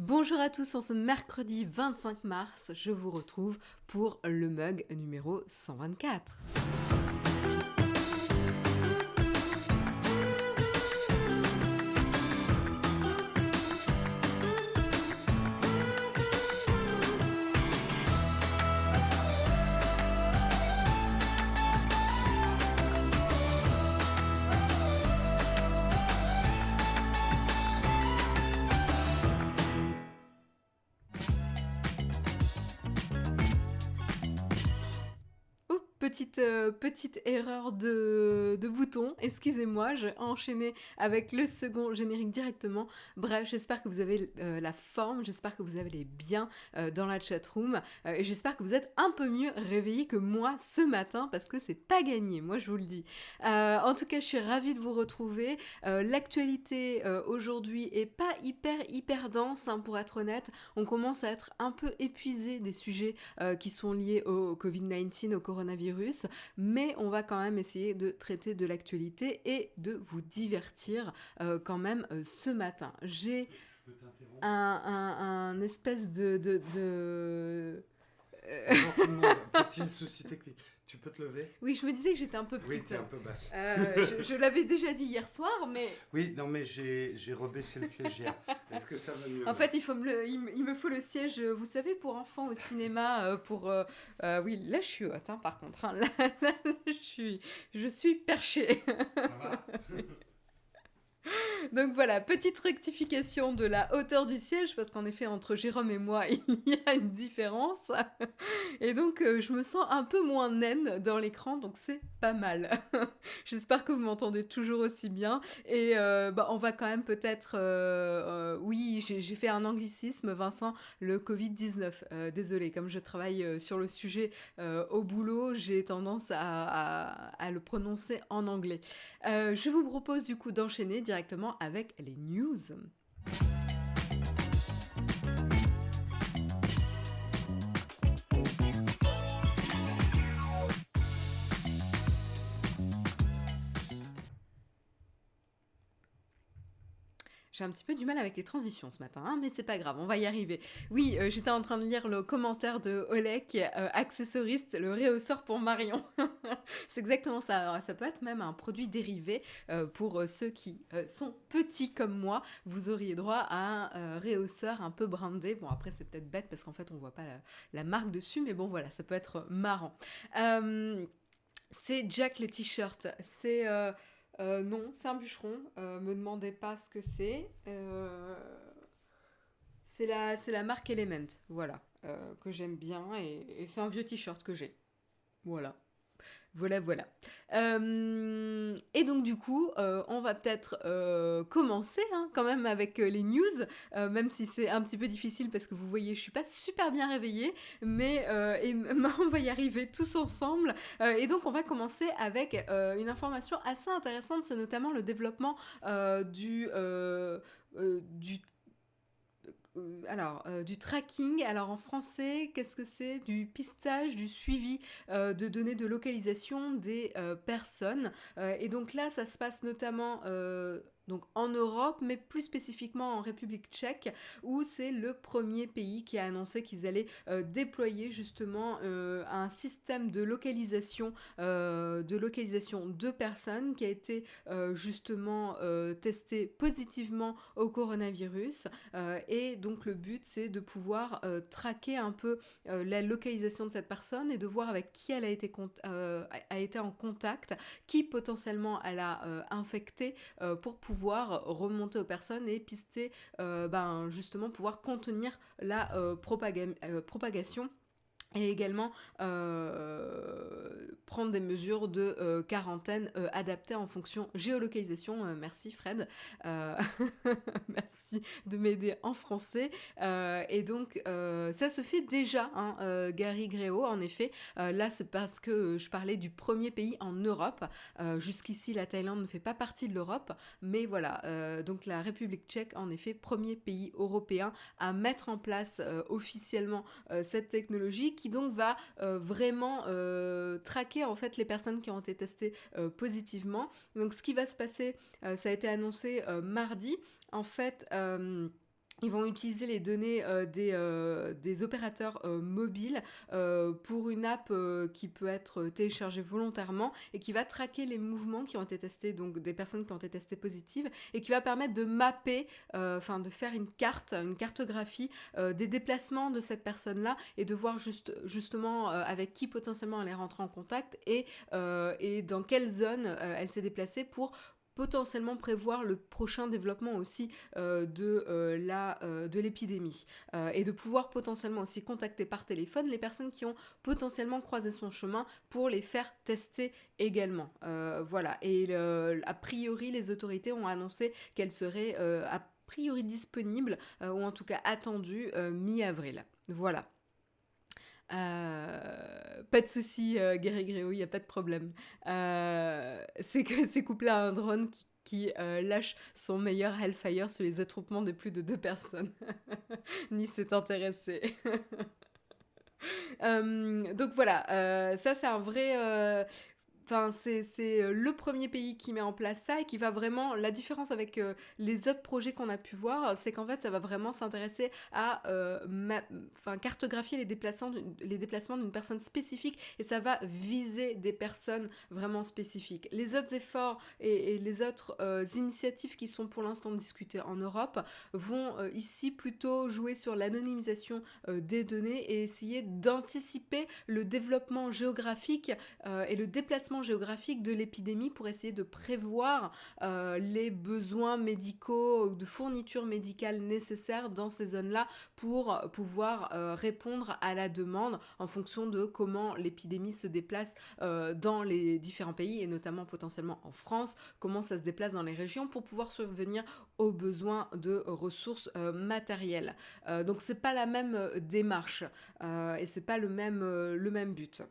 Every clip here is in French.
Bonjour à tous, en ce mercredi 25 mars, je vous retrouve pour le mug numéro 124. Euh, petite erreur de, bouton, excusez-moi, j'ai enchaîné avec le second générique directement. Bref, j'espère que vous avez euh, la forme, j'espère que vous allez bien euh, dans la chatroom, et j'espère que vous êtes un peu mieux réveillés que moi ce matin, parce que c'est pas gagné, moi je vous le dis. en tout cas, je suis ravie de vous retrouver. L'actualité aujourd'hui est pas hyper, hyper dense, hein, pour être honnête. On commence à être un peu épuisé des sujets qui sont liés au Covid-19, au coronavirus mais on va quand même essayer de traiter de l'actualité et de vous divertir euh, quand même euh, ce matin. J'ai un, espèce de... de, de... petit souci technique. Tu peux te lever? Oui, je me disais que j'étais un peu petite. Oui, un peu basse. Euh, je, l'avais déjà dit hier soir, mais... Oui, non, mais j'ai rebaissé le siège hier. Est-ce que ça va mieux En fait, il, faut me il, me faut le siège, vous savez, pour enfants au cinéma, euh, pour... Euh, oui, là, je suis haute, hein, par contre. Hein. Là, je, suis, je suis perchée. Ça va? Donc voilà, petite rectification de la hauteur du siège, parce qu'en effet, entre Jérôme et moi, il y a une différence. Et donc, euh, je me sens un peu moins naine dans l'écran, donc c'est pas mal. J'espère que vous m'entendez toujours aussi bien. Et euh, bah, on va quand même peut-être... Euh, oui, j'ai fait un anglicisme, Vincent, le Covid-19. désolé, comme je travaille sur le sujet au boulot, j'ai tendance à, à, le prononcer en anglais. je vous propose du coup d'enchaîner directement avec les news. J'ai un petit peu du mal avec les transitions ce matin, hein, mais c'est pas grave, on va y arriver. Oui, euh, j'étais en train de lire le commentaire de Olek, euh, accessoriste, le réhausseur pour Marion. c'est exactement ça. ça peut être même un produit dérivé euh, pour ceux qui sont petits comme moi. Vous auriez droit à un réhausseur un peu brandé. Bon, après, c'est peut-être bête parce qu'en fait, on voit pas la, la, marque dessus, mais bon, voilà, ça peut être marrant. c'est Jack le t-shirt. C'est euh, non, c'est un bûcheron. Euh, me demandez pas ce que c'est. Euh, c'est la, la marque Element, voilà, que j'aime bien et c'est un vieux t-shirt que j'ai. Voilà. Voilà, voilà. Euh, et donc du coup, euh, on va peut-être euh, commencer hein, quand même avec les news, même si c'est un petit peu difficile parce que vous voyez, je suis pas super bien réveillée, mais on va y arriver tous ensemble. et donc on va commencer avec une information assez intéressante, c'est notamment le développement du alors, euh, du tracking. Alors, en français, qu'est-ce que c'est? Du pistage, du suivi euh, de données de localisation des personnes. et donc là, ça se passe notamment donc en Europe, mais plus spécifiquement en République tchèque, où c'est le premier pays qui a annoncé qu'ils allaient euh, déployer justement euh, un système de localisation, euh, de localisation de personnes qui a été justement testé positivement au coronavirus. et donc le but, c'est de pouvoir traquer un peu la localisation de cette personne et de voir avec qui elle a été, a été en contact, qui potentiellement elle a infecté pour pouvoir remonter aux personnes et pister, euh, ben, justement pouvoir contenir la euh, euh, propagation et également euh, prendre des mesures de euh, quarantaine euh, adaptées en fonction géolocalisation. merci Fred, merci de m'aider en français. et donc ça se fait déjà, hein, Gary Gréo, en effet. là c'est parce que je parlais du premier pays en Europe. Jusqu'ici la Thaïlande ne fait pas partie de l'Europe, mais voilà. donc la République tchèque, en effet, premier pays européen à mettre en place officiellement cette technologie qui donc va euh, vraiment euh, traquer en fait les personnes qui ont été testées euh, positivement. Donc ce qui va se passer, ça a été annoncé mardi. En fait, ils vont utiliser les données euh, des, euh, des, opérateurs euh, mobiles pour une app qui peut être téléchargée volontairement et qui va traquer les mouvements qui ont été testés, donc des personnes qui ont été testées positives, et qui va permettre de mapper, enfin de faire une carte, une cartographie des déplacements de cette personne-là et de voir juste, justement avec qui potentiellement elle est rentrée en contact et, et dans quelle zone elle s'est déplacée pour potentiellement prévoir le prochain développement aussi euh, de euh, la euh, de l'épidémie et de pouvoir potentiellement aussi contacter par téléphone les personnes qui ont potentiellement croisé son chemin pour les faire tester également. voilà. Et a priori, les autorités ont annoncé qu'elles seraient a priori disponibles ou en tout cas attendues mi-avril. Voilà. Euh, pas de souci, euh, Gary Gréo, il n'y a pas de problème. Euh, c'est que c'est couplé à un drone qui, lâche son meilleur Hellfire sur les attroupements de plus de deux personnes. Nice s'est intéressé. donc voilà, ça c'est un vrai, Enfin, c'est euh, le premier pays qui met en place ça et qui va vraiment. La différence avec euh, les autres projets qu'on a pu voir, c'est qu'en fait, ça va vraiment s'intéresser à euh, cartographier les déplacements, les déplacements d'une personne spécifique et ça va viser des personnes vraiment spécifiques. Les autres efforts et, les autres initiatives qui sont pour l'instant discutées en Europe vont ici plutôt jouer sur l'anonymisation des données et essayer d'anticiper le développement géographique et le déplacement géographique de l'épidémie pour essayer de prévoir euh, les besoins médicaux ou de fournitures médicales nécessaires dans ces zones-là pour pouvoir euh, répondre à la demande en fonction de comment l'épidémie se déplace euh, dans les différents pays et notamment potentiellement en France, comment ça se déplace dans les régions pour pouvoir survenir aux besoins de ressources matérielles. donc c'est pas la même démarche et c'est pas le même, le même but.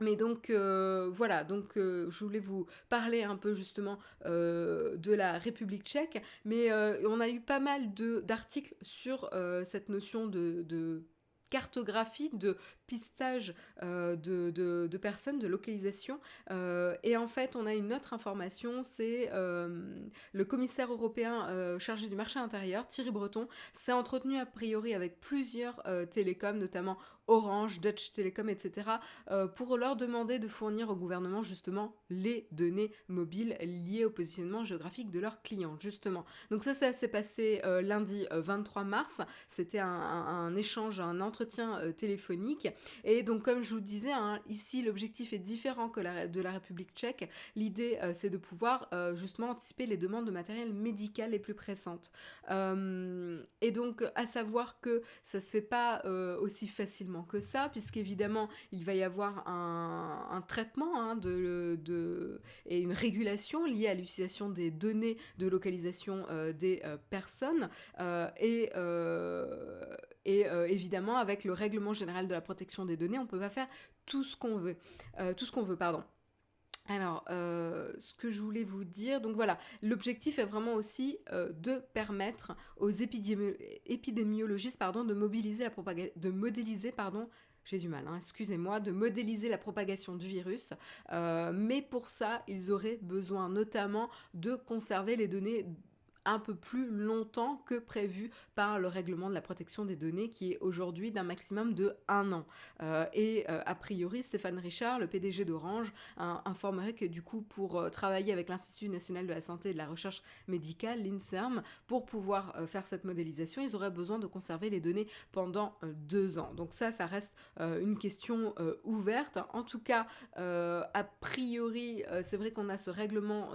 Mais donc euh, voilà, donc euh, je voulais vous parler un peu justement euh, de la République tchèque, mais on a eu pas mal d'articles sur cette notion de, de cartographie, de pistage euh, de, personnes, de localisation. Euh, et en fait, on a une autre information, c'est euh, le commissaire européen chargé du marché intérieur, Thierry Breton, s'est entretenu a priori avec plusieurs télécoms, notamment Orange, Dutch Telecom, etc., pour leur demander de fournir au gouvernement justement les données mobiles liées au positionnement géographique de leurs clients, justement. Donc ça, ça s'est passé lundi 23 mars. C'était un, échange, un entretien téléphonique. Et donc, comme je vous disais, hein, ici, l'objectif est différent que de la République tchèque. L'idée, euh, c'est de pouvoir euh, justement anticiper les demandes de matériel médical les plus pressantes. Euh, et donc, à savoir que ça se fait pas aussi facilement que ça, puisqu'évidemment, il va y avoir un, traitement hein, et une régulation liée à l'utilisation des données de localisation des personnes. et évidemment, avec le règlement général de la protection des données, on peut pas faire tout ce qu'on veut. Euh, tout ce qu'on veut, pardon. Alors, euh, ce que je voulais vous dire, donc voilà, l'objectif est vraiment aussi de permettre aux épidémiologistes pardon, de mobiliser la de modéliser pardon, j'ai du mal, hein, excusez-moi, de modéliser la propagation du virus. mais pour ça, ils auraient besoin notamment de conserver les données un peu plus longtemps que prévu par le règlement de la protection des données qui est aujourd'hui d'un maximum de un an. Euh, et euh, a priori, Stéphane Richard, le PDG d'Orange, informerait que du coup, pour euh, travailler avec l'Institut national de la santé et de la recherche médicale, l'INSERM, pour pouvoir faire cette modélisation, ils auraient besoin de conserver les données pendant deux ans. Donc ça, ça reste une question ouverte. En tout cas, a priori, c'est vrai qu'on a ce règlement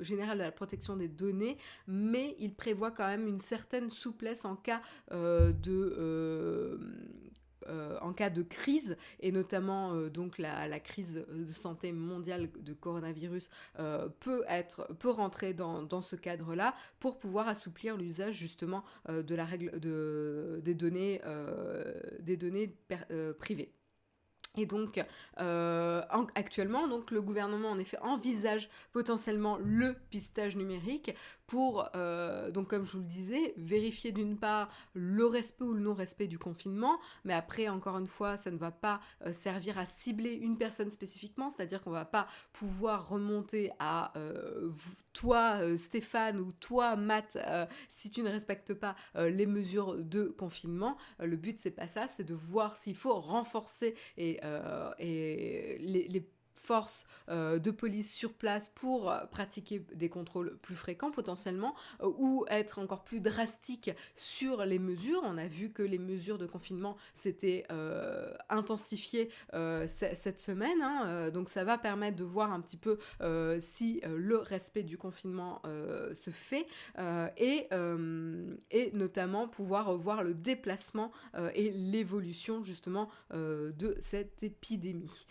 général de la protection des données, mais il prévoit quand même une certaine souplesse en cas euh, de euh, euh, en cas de crise et notamment donc la, crise de santé mondiale de coronavirus peut être peut rentrer dans, ce cadre-là pour pouvoir assouplir l'usage justement de la règle de, données des données privées. Et donc, euh, actuellement, donc, le gouvernement, en effet, envisage potentiellement le pistage numérique pour, euh, donc, comme je vous le disais, vérifier d'une part le respect ou le non-respect du confinement, mais après, encore une fois, ça ne va pas euh, servir à cibler une personne spécifiquement, c'est-à-dire qu'on va pas pouvoir remonter à toi, Stéphane, ou toi, Matt, si tu ne respectes pas les mesures de confinement. le but, c'est pas ça, c'est de voir s'il faut renforcer et et les, forces euh, de police sur place pour pratiquer des contrôles plus fréquents potentiellement euh, ou être encore plus drastique sur les mesures. On a vu que les mesures de confinement s'étaient intensifiées cette semaine, hein, donc ça va permettre de voir un petit peu si le respect du confinement se fait et notamment pouvoir voir le déplacement et l'évolution justement de cette épidémie.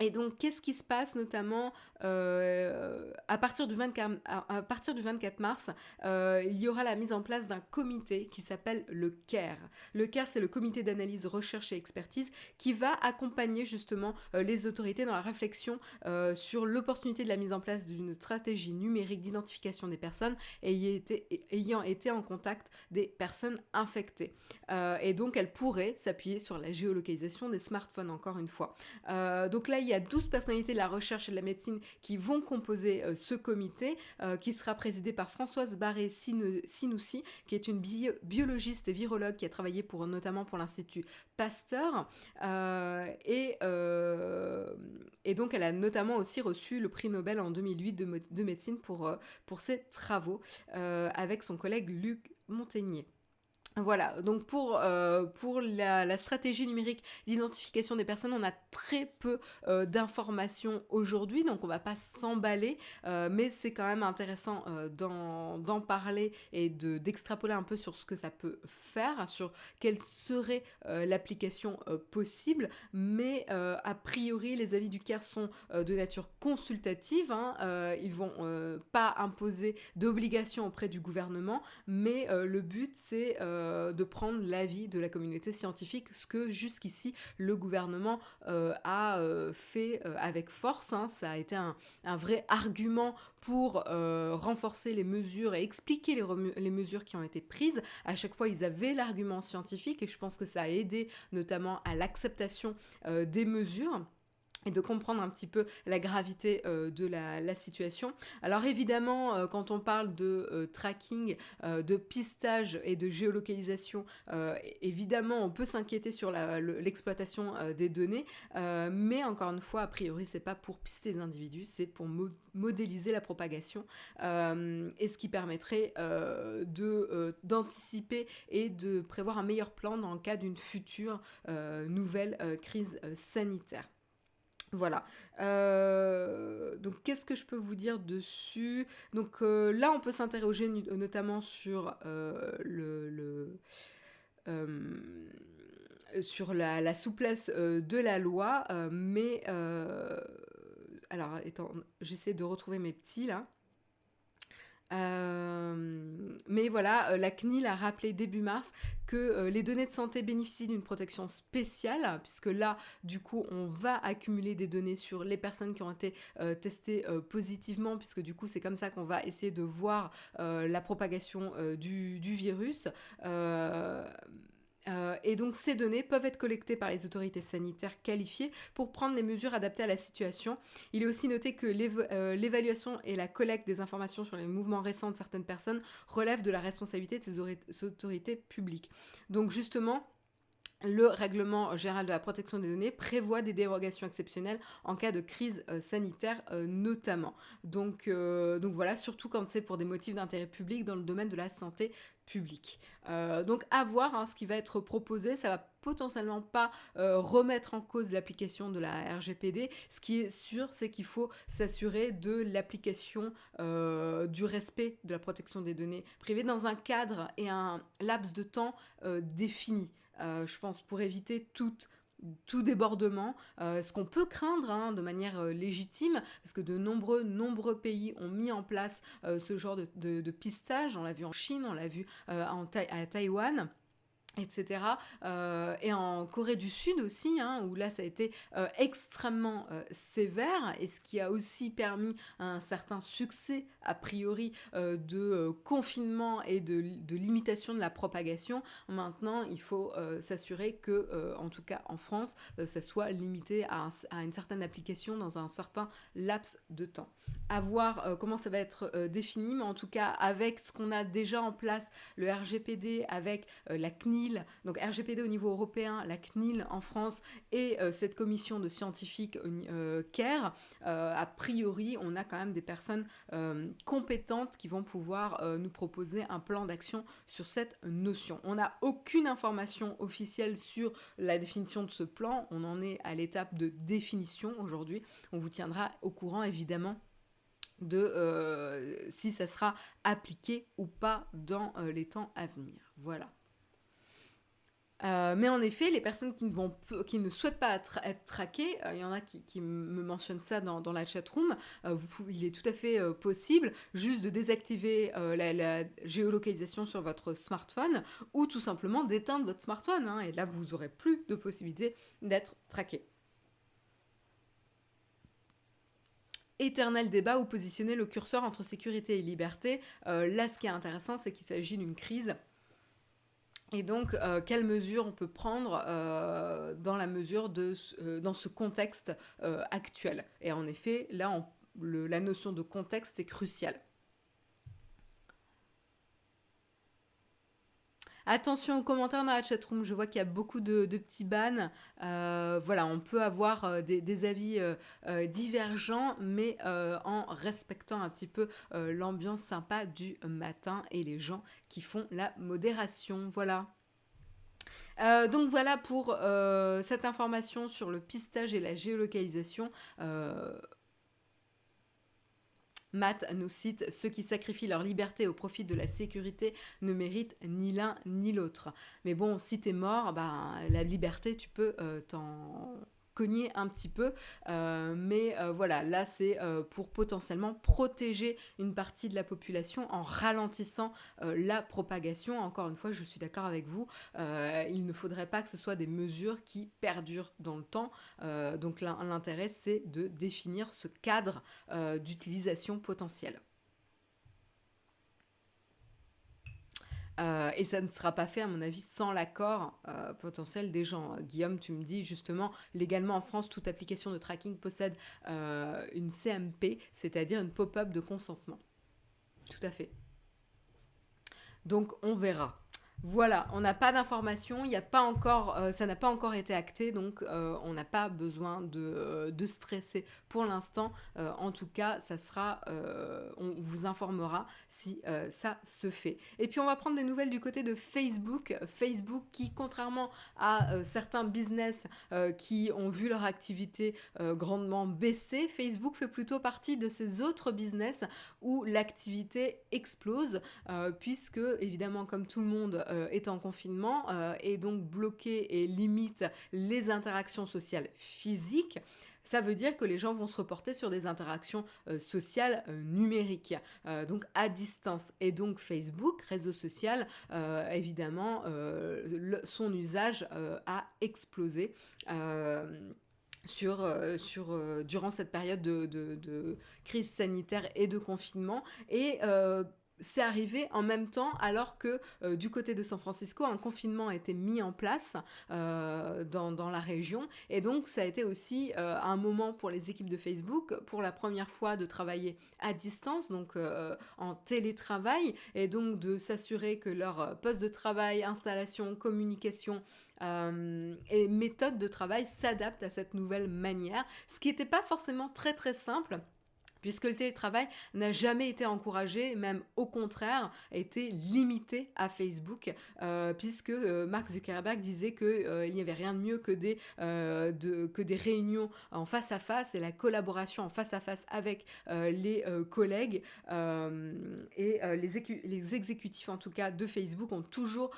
Et donc, qu'est-ce qui se passe notamment euh, à, partir du 24, à, partir du 24 mars euh, Il y aura la mise en place d'un comité qui s'appelle le CARE. Le CARE, c'est le comité d'analyse, recherche et expertise qui va accompagner justement euh, les autorités dans la réflexion sur l'opportunité de la mise en place d'une stratégie numérique d'identification des personnes ayant été, ayant été en contact des personnes infectées. et donc, elle pourrait s'appuyer sur la géolocalisation des smartphones, encore une fois. donc là, il y a 12 personnalités de la recherche et de la médecine qui vont composer euh, ce comité, euh, qui sera présidé par Françoise Barré-Sinoussi, qui est une biologiste et virologue qui a travaillé pour, notamment pour l'Institut Pasteur. Euh, et, donc, elle a notamment aussi reçu le prix Nobel en 2008 de, de médecine pour, pour ses travaux avec son collègue Luc Montagnier. Voilà, donc pour, euh, la, stratégie numérique d'identification des personnes, on a très peu euh, d'informations aujourd'hui, donc on va pas s'emballer, euh, mais c'est quand même intéressant d'en parler et d'extrapoler un peu sur ce que ça peut faire, sur quelle serait l'application possible, mais a priori les avis du CARE sont de nature consultative, hein, ils vont pas imposer d'obligations auprès du gouvernement, mais le but c'est euh, de prendre l'avis de la communauté scientifique, ce que jusqu'ici le gouvernement euh, a euh, fait avec force. Hein. Ça a été un, vrai argument pour renforcer les mesures et expliquer les, les, mesures qui ont été prises. À chaque fois, ils avaient l'argument scientifique et je pense que ça a aidé notamment à l'acceptation des mesures et de comprendre un petit peu la gravité euh, de la, situation. Alors évidemment, euh, quand on parle de euh, tracking, de pistage et de géolocalisation, évidemment, on peut s'inquiéter sur l'exploitation des données, mais encore une fois, a priori, c'est pas pour pister les individus, c'est pour modéliser la propagation, et ce qui permettrait d'anticiper et de prévoir un meilleur plan dans le cas d'une future nouvelle crise sanitaire. Voilà. Euh, donc, qu'est-ce que je peux vous dire dessus? Donc, euh, là, on peut s'interroger notamment sur euh, le. sur la, souplesse de la loi, mais alors, j'essaie de retrouver mes petits là. Euh, mais voilà, euh, la CNIL a rappelé début mars que euh, les données de santé bénéficient d'une protection spéciale, puisque là, du coup, on va accumuler des données sur les personnes qui ont été testées positivement, puisque du coup, c'est comme ça qu'on va essayer de voir la propagation du, du, virus. Euh, et donc ces données peuvent être collectées par les autorités sanitaires qualifiées pour prendre les mesures adaptées à la situation. Il est aussi noté que euh, l'évaluation et la collecte des informations sur les mouvements récents de certaines personnes relèvent de la responsabilité de ces autorités publiques. Donc justement, le règlement général de la protection des données prévoit des dérogations exceptionnelles en cas de crise euh, sanitaire notamment. Donc, donc voilà, surtout quand c'est pour des motifs d'intérêt public dans le domaine de la santé public. Euh, donc à voir hein, ce qui va être proposé, ça va potentiellement pas euh, remettre en cause l'application de la RGPD. Ce qui est sûr, c'est qu'il faut s'assurer de l'application euh, du respect de la protection des données privées dans un cadre et un laps de temps défini. je pense pour éviter toute tout débordement, euh, ce qu'on peut craindre hein, de manière euh, légitime, parce que de nombreux, nombreux pays ont mis en place euh, ce genre de, pistage, on l'a vu en Chine, on l'a vu à Taïwan. Etc. Euh, et en Corée du Sud aussi, hein, où là ça a été euh, extrêmement euh, sévère, et ce qui a aussi permis un certain succès a priori de confinement et de, limitation de la propagation. Maintenant, il faut s'assurer que, en tout cas en France, ça soit limité à, une certaine application dans un certain laps de temps. À voir comment ça va être défini, mais en tout cas avec ce qu'on a déjà en place, le RGPD, avec la CNIL, donc RGPD au niveau européen, la CNIL en France et euh, cette commission de scientifiques euh, CARE, euh, a priori, on a quand même des personnes compétentes qui vont pouvoir nous proposer un plan d'action sur cette notion. On n'a aucune information officielle sur la définition de ce plan, on en est à l'étape de définition aujourd'hui. On vous tiendra au courant évidemment de si ça sera appliqué ou pas dans les temps à venir. Voilà. Euh, mais en effet, les personnes qui ne, souhaitent pas être, traquées, euh, il y en a qui, me mentionnent ça dans, la chatroom, euh, il est tout à fait possible juste de désactiver la, géolocalisation sur votre smartphone ou tout simplement d'éteindre votre smartphone. Hein, et là, vous n'aurez plus de possibilité d'être traqué. éternel débat où positionner le curseur entre sécurité et liberté. là, ce qui est intéressant, c'est qu'il s'agit d'une crise et donc, euh, quelles mesures on peut prendre euh, dans la mesure de euh, dans ce contexte actuel? Et en effet, là, la notion de contexte est cruciale. Attention aux commentaires dans la chatroom, je vois qu'il y a beaucoup de, petits bans. Euh, voilà, on peut avoir euh, des, avis euh, divergents, mais en respectant un petit peu l'ambiance sympa du matin et les gens qui font la modération. Voilà. donc voilà pour cette information sur le pistage et la géolocalisation. Matt nous cite Ceux qui sacrifient leur liberté au profit de la sécurité ne méritent ni l'un ni l'autre. Mais bon, si t'es mort, ben, la liberté, tu peux euh, t'en cogner un petit peu. Euh, mais euh, voilà, là c'est euh, pour potentiellement protéger une partie de la population en ralentissant la propagation. Encore une fois, je suis d'accord avec vous, il ne faudrait pas que ce soit des mesures qui perdurent dans le temps. donc l'intérêt c'est de définir ce cadre d'utilisation potentielle. Euh, et ça ne sera pas fait, à mon avis, sans l'accord euh, potentiel des gens. Guillaume, tu me dis justement, légalement en France, toute application de tracking possède euh, une CMP, c'est-à-dire une pop-up de consentement. Tout à fait. Donc on verra. Voilà, on n'a pas d'informations, il a pas encore, euh, ça n'a pas encore été acté, donc euh, on n'a pas besoin de, euh, stresser pour l'instant. en tout cas, ça sera, on vous informera si ça se fait. Et puis on va prendre des nouvelles du côté de Facebook, Facebook qui, contrairement à certains business qui ont vu leur activité grandement baisser, Facebook fait plutôt partie de ces autres business où l'activité explose, puisque évidemment, comme tout le monde est en confinement euh, et donc bloqué et limite les interactions sociales physiques, ça veut dire que les gens vont se reporter sur des interactions euh, sociales numériques, donc à distance. Et donc Facebook, réseau social, évidemment, son usage a explosé. Sur, sur, durant cette période de, de, crise sanitaire et de confinement. Et c'est arrivé en même temps alors que euh, du côté de San Francisco, un confinement a été mis en place euh, dans, la région. Et donc ça a été aussi euh, un moment pour les équipes de Facebook, pour la première fois de travailler à distance, donc en télétravail, et donc de s'assurer que leur poste de travail, installation, communication, et méthode de travail s'adaptent à cette nouvelle manière, ce qui n'était pas forcément très très simple puisque le télétravail n'a jamais été encouragé, même au contraire, a été limité à Facebook, euh, puisque euh, Mark Zuckerberg disait qu'il euh, n'y avait rien de mieux que des, que des réunions en face à face et la collaboration en face à face avec les collègues. et les, les exécutifs, en tout cas, de Facebook ont toujours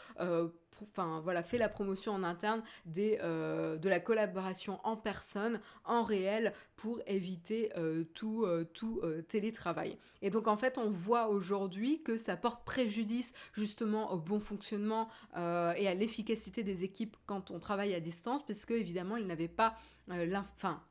enfin voilà, fait la promotion en interne euh, de la collaboration en personne, en réel, pour éviter euh, tout, euh, tout télétravail. Et donc en fait, on voit aujourd'hui que ça porte préjudice justement au bon fonctionnement et à l'efficacité des équipes quand on travaille à distance, parce que évidemment, ils n'avaient pas enfin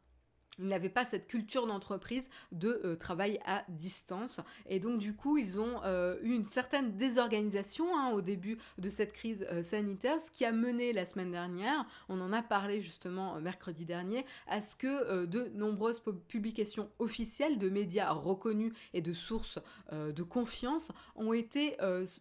ils n'avaient pas cette culture d'entreprise de euh, travail à distance. Et donc du coup, ils ont euh, eu une certaine désorganisation hein, au début de cette crise euh, sanitaire, ce qui a mené la semaine dernière, on en a parlé justement mercredi dernier, à ce que de nombreuses publications officielles de médias reconnus et de sources de confiance ont été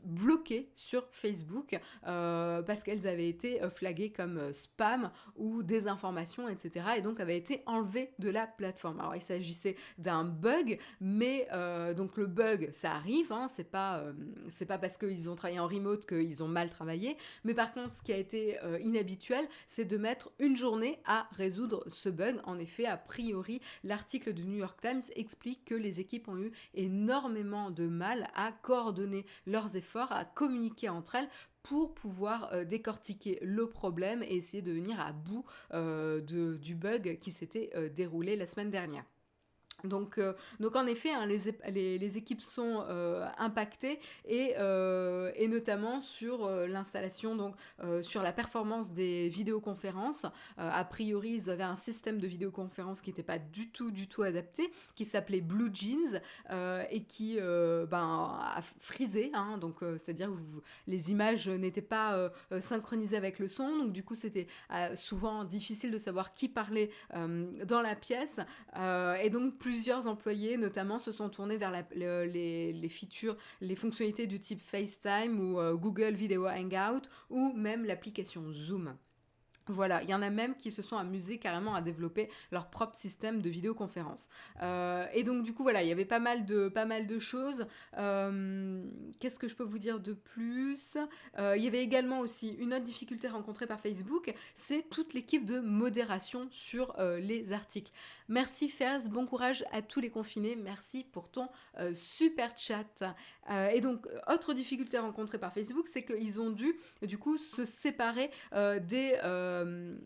bloquées sur Facebook parce qu'elles avaient été flaguées comme spam ou désinformation, etc. Et donc avaient été enlevées de la plateforme. Alors il s'agissait d'un bug, mais euh, donc le bug, ça arrive, hein, c'est pas, euh, c'est pas parce qu'ils ont travaillé en remote qu'ils ont mal travaillé, mais par contre ce qui a été euh, inhabituel, c'est de mettre une journée à résoudre ce bug. En effet, a priori, l'article du New York Times explique que les équipes ont eu énormément de mal à coordonner leurs efforts, à communiquer entre elles pour pouvoir euh, décortiquer le problème et essayer de venir à bout euh, du bug qui s'était euh, déroulé la semaine dernière. Donc, euh, donc en effet, hein, les, les, équipes sont euh, impactées et, euh, et, notamment sur l'installation, donc sur la performance des vidéoconférences. a priori, ils avaient un système de vidéoconférence qui n'était pas du tout, du tout adapté, qui s'appelait Blue Jeans et qui ben, a frisé. Hein, donc, c'est-à-dire que les images n'étaient pas synchronisées avec le son. Donc, du coup, c'était souvent difficile de savoir qui parlait dans la pièce. et donc, plusieurs employés, notamment, se sont tournés vers les, features, les fonctionnalités du type FaceTime ou euh, Google Video Hangout ou même l'application Zoom. Voilà, il y en a même qui se sont amusés carrément à développer leur propre système de vidéoconférence. Euh, et donc du coup voilà, il y avait pas mal de, choses. Euh, qu'est-ce que je peux vous dire de plus? Euh, Il y avait également aussi une autre difficulté rencontrée par Facebook, c'est toute l'équipe de modération sur les articles. Merci Fers, bon courage à tous les confinés, merci pour ton super chat. et donc autre difficulté rencontrée par Facebook, c'est qu'ils ont dû du coup se séparer des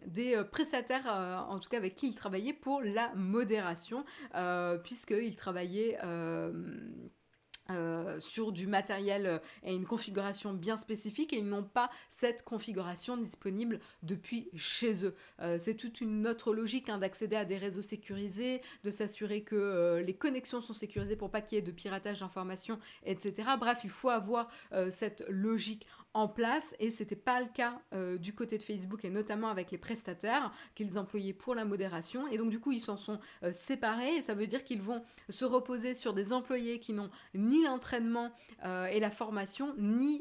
des euh, prestataires, euh, en tout cas avec qui il travaillait pour la modération, puisqu'il travaillait... sur du matériel et une configuration bien spécifique et ils n'ont pas cette configuration disponible depuis chez eux. c'est toute une autre logique hein, d'accéder à des réseaux sécurisés, de s'assurer que les connexions sont sécurisées pour pas qu'il y ait de piratage d'informations, etc. Bref, il faut avoir cette logique en place et c'était pas le cas euh, du côté de Facebook et notamment avec les prestataires qu'ils employaient pour la modération et donc du coup ils s'en sont euh, séparés et ça veut dire qu'ils vont se reposer sur des employés qui n'ont ni l'entraînement euh, et la formation ni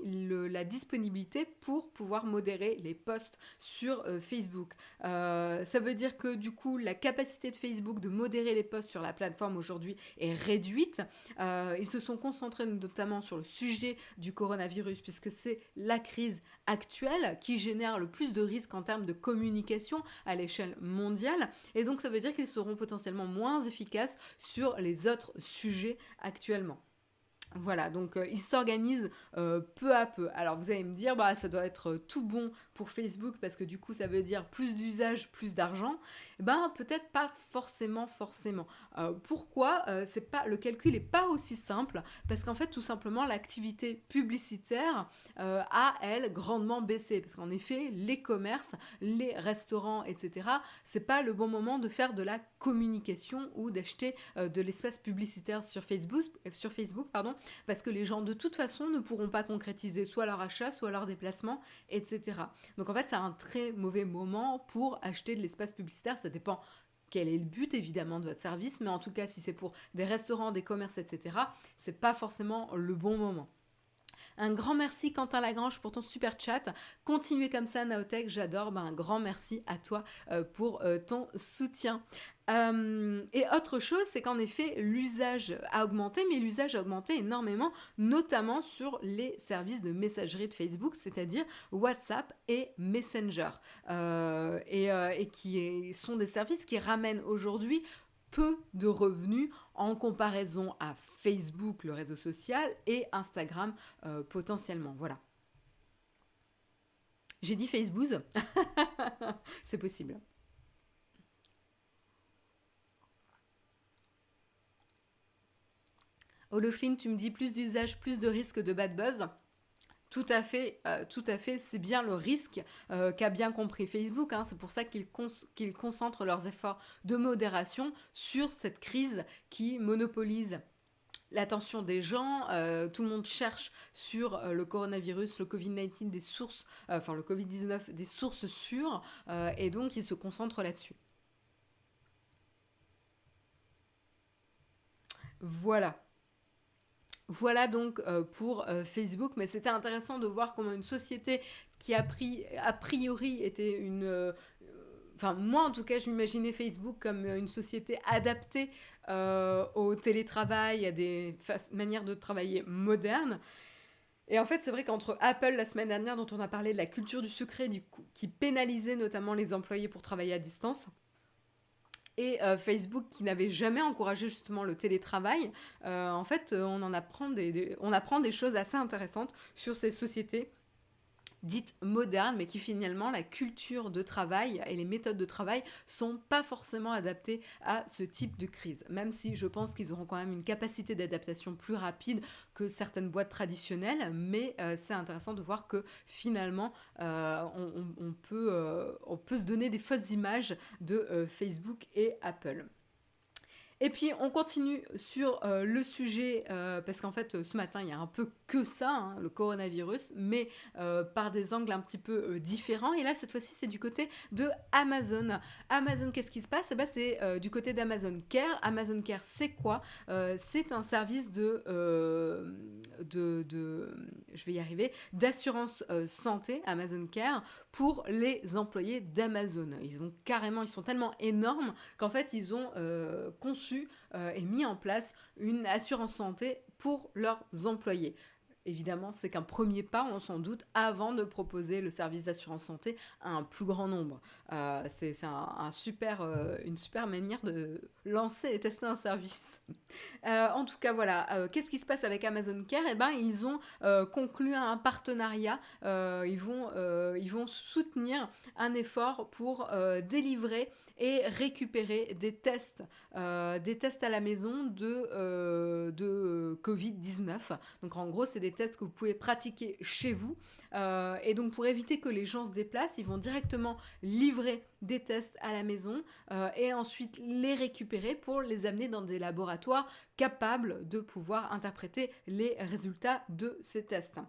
la disponibilité pour pouvoir modérer les posts sur Facebook. ça veut dire que du coup la capacité de Facebook de modérer les posts sur la plateforme aujourd'hui est réduite. ils se sont concentrés notamment sur le sujet du coronavirus puisque c'est la crise actuelle qui génère le plus de risques en termes de communication à l'échelle mondiale. Et donc ça veut dire qu'ils seront potentiellement moins efficaces sur les autres sujets actuellement. Voilà, donc euh, ils s'organisent euh, peu à peu. Alors vous allez me dire, bah ça doit être euh, tout bon pour Facebook parce que du coup ça veut dire plus d'usage, plus d'argent. Eh ben peut-être pas forcément, forcément. pourquoi C'est pas le calcul est pas aussi simple parce qu'en fait tout simplement l'activité publicitaire a elle grandement baissé parce qu'en effet les commerces, les restaurants, etc. C'est pas le bon moment de faire de la communication ou d'acheter de l'espace publicitaire sur Facebook, sur Facebook pardon parce que les gens de toute façon ne pourront pas concrétiser soit leur achat, soit leur déplacement, etc. Donc en fait, c'est un très mauvais moment pour acheter de l'espace publicitaire. Ça dépend quel est le but évidemment de votre service, mais en tout cas, si c'est pour des restaurants, des commerces, etc., c'est pas forcément le bon moment. Un grand merci Quentin Lagrange pour ton super chat. Continuez comme ça Naotech, j'adore. Ben, un grand merci à toi euh, pour euh, ton soutien. Euh, et autre chose, c'est qu'en effet, l'usage a augmenté, mais l'usage a augmenté énormément, notamment sur les services de messagerie de Facebook, c'est-à-dire WhatsApp et Messenger, et, et, qui sont des services qui ramènent aujourd'hui peu de revenus en comparaison à Facebook, le réseau social, et Instagram euh, potentiellement. Voilà. J'ai dit Facebook, c'est possible. Oloflin, tu me dis plus d'usage, plus de risque de bad buzz? Tout à fait, euh, tout à fait, c'est bien le risque euh, qu'a bien compris Facebook. Hein. c'est pour ça qu'ils concentrent leurs efforts de modération sur cette crise qui monopolise l'attention des gens. Euh, tout le monde cherche sur le coronavirus, le Covid-19, des sources, enfin le Covid-19, des sources sûres, et donc ils se concentrent là-dessus. Voilà. Voilà donc euh, pour euh, Facebook, mais c'était intéressant de voir comment une société qui a, priori était une... Euh, enfin, moi en tout cas, je m'imaginais Facebook comme une société adaptée au télétravail, à des manières de travailler modernes. Et en fait, c'est vrai qu'entre Apple la semaine dernière, dont on a parlé de la culture du secret, qui pénalisait notamment les employés pour travailler à distance, et euh, Facebook qui n'avait jamais encouragé justement le télétravail, euh, en fait, euh, on en apprend des, on apprend des choses assez intéressantes sur ces sociétés dites modernes, mais qui finalement, la culture de travail et les méthodes de travail sont pas forcément adaptées à ce type de crise. Même si je pense qu'ils auront quand même une capacité d'adaptation plus rapide que certaines boîtes traditionnelles, mais euh, c'est intéressant de voir que finalement, euh, euh, on peut se donner des fausses images de Facebook et Apple. Et puis on continue sur euh, le sujet, euh, parce qu'en fait ce matin il y a un peu que ça, hein, le coronavirus, mais euh, par des angles un petit peu différents. Et là cette fois-ci c'est du côté de Amazon. Amazon, qu'est-ce qui se passe? Eh ben, C'est du côté d'Amazon Care. Amazon Care c'est quoi? C'est un service de, de, de, je vais y arriver, d'assurance santé, Amazon Care, pour les employés d'Amazon. Ils sont tellement énormes qu'en fait ils ont conçu euh, et mis en place une assurance santé pour leurs employés. Évidemment, c'est qu'un premier pas, on s'en doute, avant de proposer le service d'assurance santé à un plus grand nombre. Euh, c'est un, super, euh, une super manière de lancer et tester un service. en tout cas, voilà. Qu'est-ce qui se passe avec Amazon Care? Eh ben, ils ont conclu un partenariat. ils, vont, ils vont soutenir un effort pour délivrer et récupérer des tests, euh, des tests à la maison de, euh, de Covid-19. Donc en gros, c'est des tests que vous pouvez pratiquer chez vous. Euh, et donc pour éviter que les gens se déplacent, ils vont directement livrer des tests à la maison et ensuite les récupérer pour les amener dans des laboratoires capables de pouvoir interpréter les résultats de ces tests.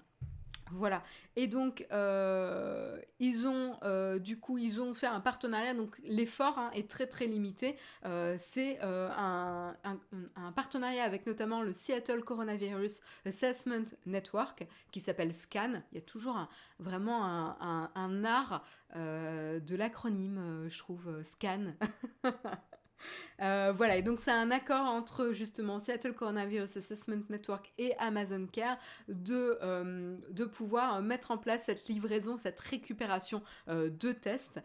Voilà. Et donc, euh, ils ont, euh, du coup, ils ont fait un partenariat. Donc, l'effort hein, est très, très limité. Euh, c'est un, partenariat avec notamment le Seattle Coronavirus Assessment Network qui s'appelle SCAN. Il y a toujours vraiment un art de l'acronyme, je trouve, SCAN. Euh, voilà, et donc c'est un accord entre justement Seattle Coronavirus Assessment Network et Amazon Care de, euh, pouvoir mettre en place cette livraison, cette récupération euh, de tests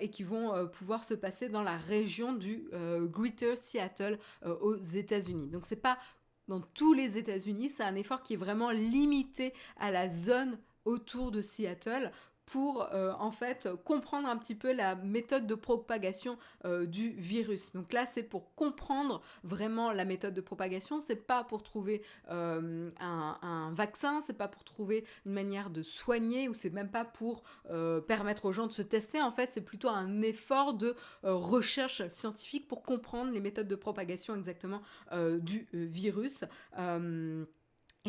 et qui vont pouvoir se passer dans la région du Greater Seattle aux États-Unis. Donc c'est pas dans tous les États-Unis, c'est un effort qui est vraiment limité à la zone autour de Seattle pour euh, en fait comprendre un petit peu la méthode de propagation euh, du virus. Donc là, c'est pour comprendre vraiment la méthode de propagation. C'est pas pour trouver euh, un, un, vaccin, c'est pas pour trouver une manière de soigner ou c'est même pas pour permettre aux gens de se tester. En fait, c'est plutôt un effort de recherche scientifique pour comprendre les méthodes de propagation exactement du virus.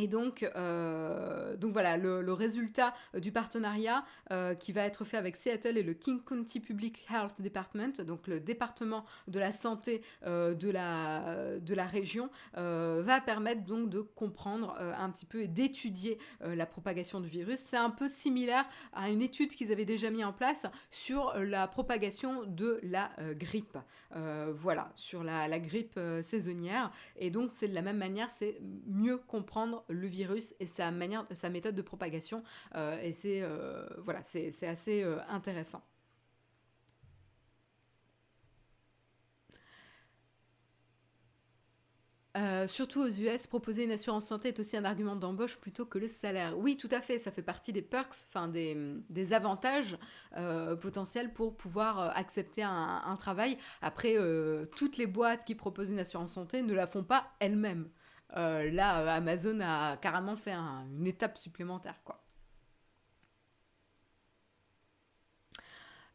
Et donc, euh, donc voilà, le, résultat euh, du partenariat euh, qui va être fait avec Seattle et le King County Public Health Department, donc le département de la santé de, la, de la région, va permettre donc de comprendre un petit peu et d'étudier la propagation du virus. C'est un peu similaire à une étude qu'ils avaient déjà mis en place sur la propagation de la grippe. voilà, sur la, la grippe saisonnière. Et donc c'est de la même manière, c'est mieux comprendre le virus et sa, manière, sa méthode de propagation. Euh, et c'est euh, voilà, c'est assez euh, intéressant. surtout aux US, proposer une assurance santé est aussi un argument d'embauche plutôt que le salaire. Oui, tout à fait, ça fait partie des perks, enfin des, des avantages potentiels pour pouvoir accepter un, un travail. Après, toutes les boîtes qui proposent une assurance santé ne la font pas elles-mêmes. Là, Amazon a carrément fait une étape supplémentaire, quoi.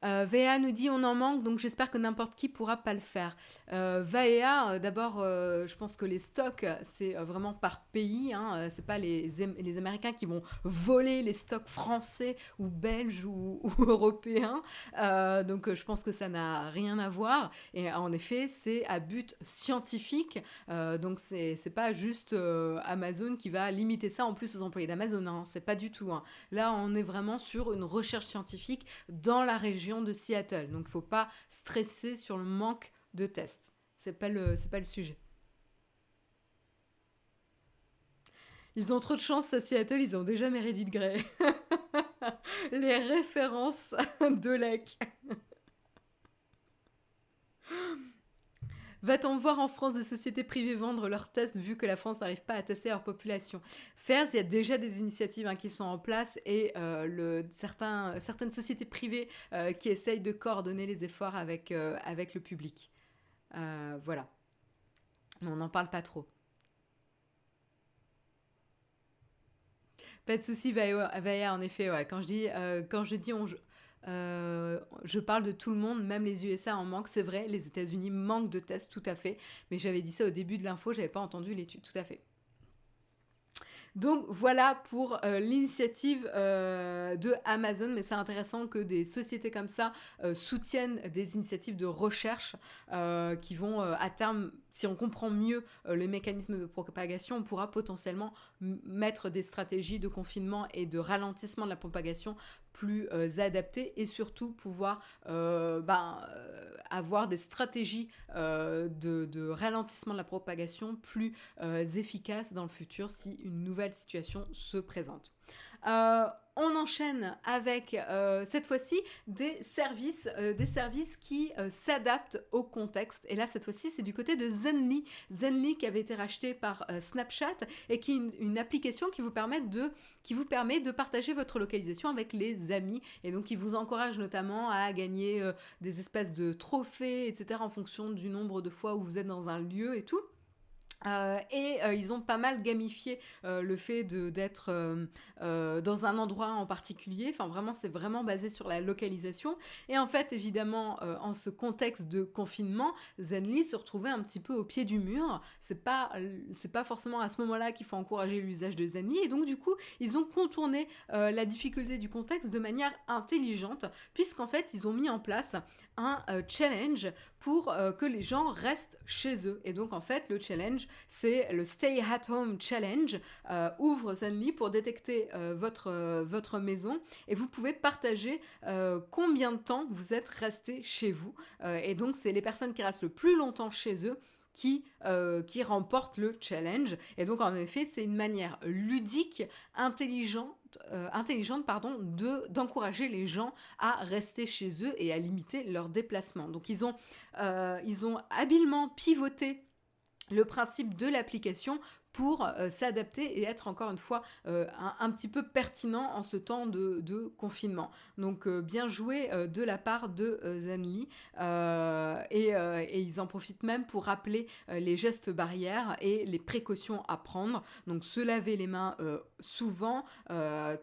Euh, VA nous dit on en manque, donc j'espère que n'importe qui pourra pas le faire. Euh, VAEA, euh, d'abord, euh, je pense que les stocks, c'est vraiment par pays. Hein, c'est pas les, les Américains qui vont voler les stocks français ou belges ou, européens. donc je pense que ça n'a rien à voir. Et en effet, c'est à but scientifique. donc c'est pas juste Amazon qui va limiter ça en plus aux employés d'Amazon. Hein, c'est pas du tout. Hein. Là, on est vraiment sur une recherche scientifique dans la région de Seattle. Donc il faut pas stresser sur le manque de tests. C'est pas le pas le sujet. Ils ont trop de chance à Seattle, ils ont déjà Meredith Grey. Les références de l'EC. Va-t-on voir en France des sociétés privées vendre leurs tests vu que la France n'arrive pas à tester leur population FAIRS, il y a déjà des initiatives hein, qui sont en place et euh, certaines sociétés privées euh, qui essayent de coordonner les efforts avec, euh, le public. voilà. Mais on n'en parle pas trop. Pas de souci, Vaya, en effet. Quand je dis, quand je euh, je parle de tout le monde, même les USA en manquent. C'est vrai, les États-Unis manquent de tests, tout à fait. Mais j'avais dit ça au début de l'info, j'avais pas entendu l'étude, tout à fait. Donc voilà pour euh, l'initiative euh, de Amazon, mais c'est intéressant que des sociétés comme ça soutiennent des initiatives de recherche qui vont à terme si on comprend mieux euh, les mécanismes de propagation, on pourra potentiellement mettre des stratégies de confinement et de ralentissement de la propagation plus euh, adaptées et surtout pouvoir euh, ben, avoir des stratégies de, ralentissement de la propagation plus efficaces dans le futur si une nouvelle situation se présente on enchaîne avec euh, cette fois-ci des services, euh, des services qui euh, s'adaptent au contexte. Et là, cette fois-ci, c'est du côté de Zenly. Zenly qui avait été racheté par Snapchat et qui est une, application qui vous, permet de, qui vous permet de partager votre localisation avec les amis. Et donc, qui vous encourage notamment à gagner des espèces de trophées, etc., en fonction du nombre de fois où vous êtes dans un lieu et tout. Euh, et euh, ils ont pas mal gamifié euh, le fait d'être dans un endroit en particulier. Enfin, vraiment, c'est vraiment basé sur la localisation. Et en fait, évidemment, en ce contexte de confinement, Zenly se retrouvait un petit peu au pied du mur. C'est pas, c'est pas forcément à ce moment-là qu'il faut encourager l'usage de Zenly. Et donc, du coup, ils ont contourné la difficulté du contexte de manière intelligente, puisqu'en fait, ils ont mis en place un challenge pour que les gens restent chez eux. Et donc, en fait, le challenge, c'est le Stay at Home Challenge. Euh, ouvre Zenly pour détecter euh, votre, euh, votre maison et vous pouvez partager combien de temps vous êtes resté chez vous. et donc, c'est les personnes qui restent le plus longtemps chez eux qui, qui remportent le challenge. Et donc, en effet, c'est une manière ludique, intelligente, intelligente pardon, de, d'encourager les gens à rester chez eux et à limiter leurs déplacements. Donc, ils ont, ils ont habilement pivoté le principe de l'application pour euh, s'adapter et être encore une fois euh, un, petit peu pertinent en ce temps de, confinement. Donc euh, bien joué de la part de Zenly et, et, ils en profitent même pour rappeler les gestes barrières et les précautions à prendre. Donc se laver les mains souvent,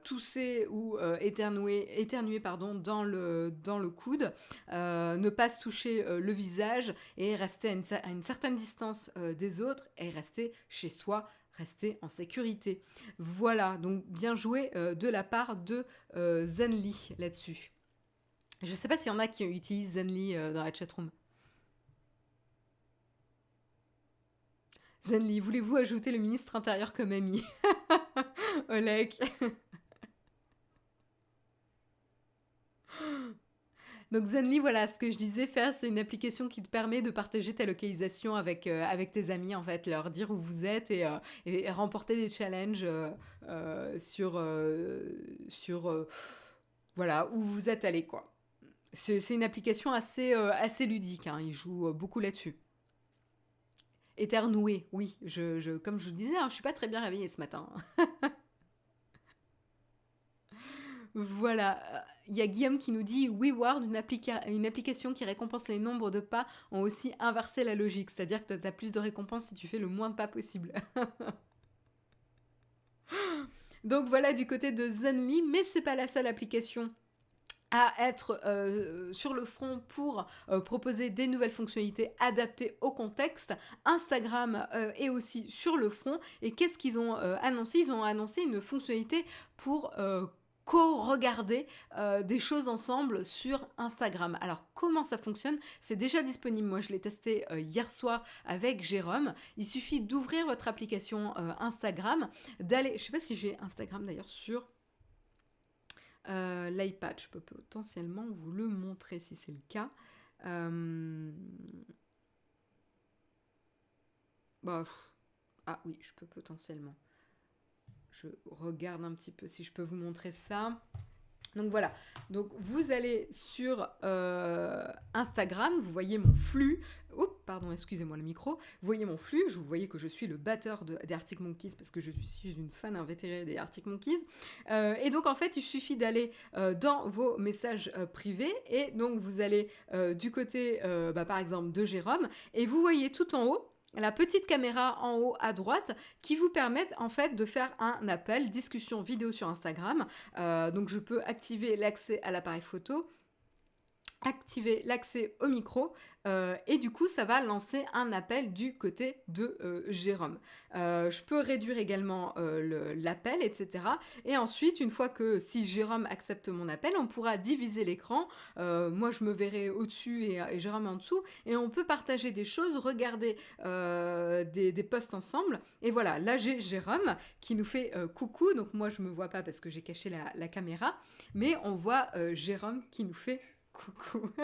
tousser ou éternuer, éternuer pardon, dans, le, dans le coude, ne pas se toucher le visage et rester à une, à une certaine distance des autres et rester chez soi rester en sécurité. Voilà, donc bien joué euh, de la part de euh, Zenly là-dessus. Je ne sais pas s'il y en a qui utilisent Zenly euh, dans la chatroom. Zenly, voulez-vous ajouter le ministre intérieur comme ami? Oleg Donc Zenly, voilà, ce que je disais faire, c'est une application qui te permet de partager ta localisation avec, euh, avec tes amis, en fait, leur dire où vous êtes et, euh, remporter des challenges euh, sur, sur voilà, où vous êtes allé, quoi. C'est une application assez, assez ludique, hein, ils jouent beaucoup là-dessus. Éternoué, oui, je, comme je vous disais, hein, je suis pas très bien réveillée ce matin. Voilà, il y a Guillaume qui nous dit WeWord, une, une application qui récompense les nombres de pas, ont aussi inversé la logique, c'est-à-dire que tu as plus de récompenses si tu fais le moins de pas possible. Donc voilà du côté de Zenly, mais c'est pas la seule application à être euh, sur le front pour euh, proposer des nouvelles fonctionnalités adaptées au contexte. Instagram euh, est aussi sur le front. Et qu'est-ce qu'ils ont annoncé? Ils ont annoncé une fonctionnalité pour co-regarder des choses ensemble sur Instagram. Alors comment ça fonctionne? C'est déjà disponible. Moi je l'ai testé hier soir avec Jérôme. Il suffit d'ouvrir votre application Instagram, d'aller, je sais pas si j'ai Instagram d'ailleurs sur euh, L'iPad, je peux potentiellement vous le montrer si c'est le cas. Euh, bah, ah oui, je peux potentiellement. Je regarde un petit peu si je peux vous montrer ça. Donc voilà, donc vous allez sur euh, Instagram, vous voyez mon flux. Oups, pardon, excusez-moi le micro. Vous voyez mon flux, vous voyez que je suis le batteur des Arctic Monkeys parce que je suis une fan invétérée des Arctic Monkeys. Euh, et donc en fait, il suffit d'aller euh, dans vos messages privés et donc vous allez du côté, bah, par exemple, de Jérôme et vous voyez tout en haut la petite caméra en haut à droite qui vous permet en fait de faire un appel discussion vidéo sur Instagram. Euh, donc je peux activer l'accès à l'appareil photo activer l'accès au micro euh, et du coup ça va lancer un appel du côté de euh, Jérôme. Euh, je peux réduire également l'appel etc. Et ensuite une fois que si Jérôme accepte mon appel on pourra diviser l'écran. moi je me verrai au-dessus et, Jérôme en dessous et on peut partager des choses, regarder des, posts ensemble. Et voilà là j'ai Jérôme qui nous fait coucou donc moi je me vois pas parce que j'ai caché la, la, caméra mais on voit Jérôme qui nous fait Coucou.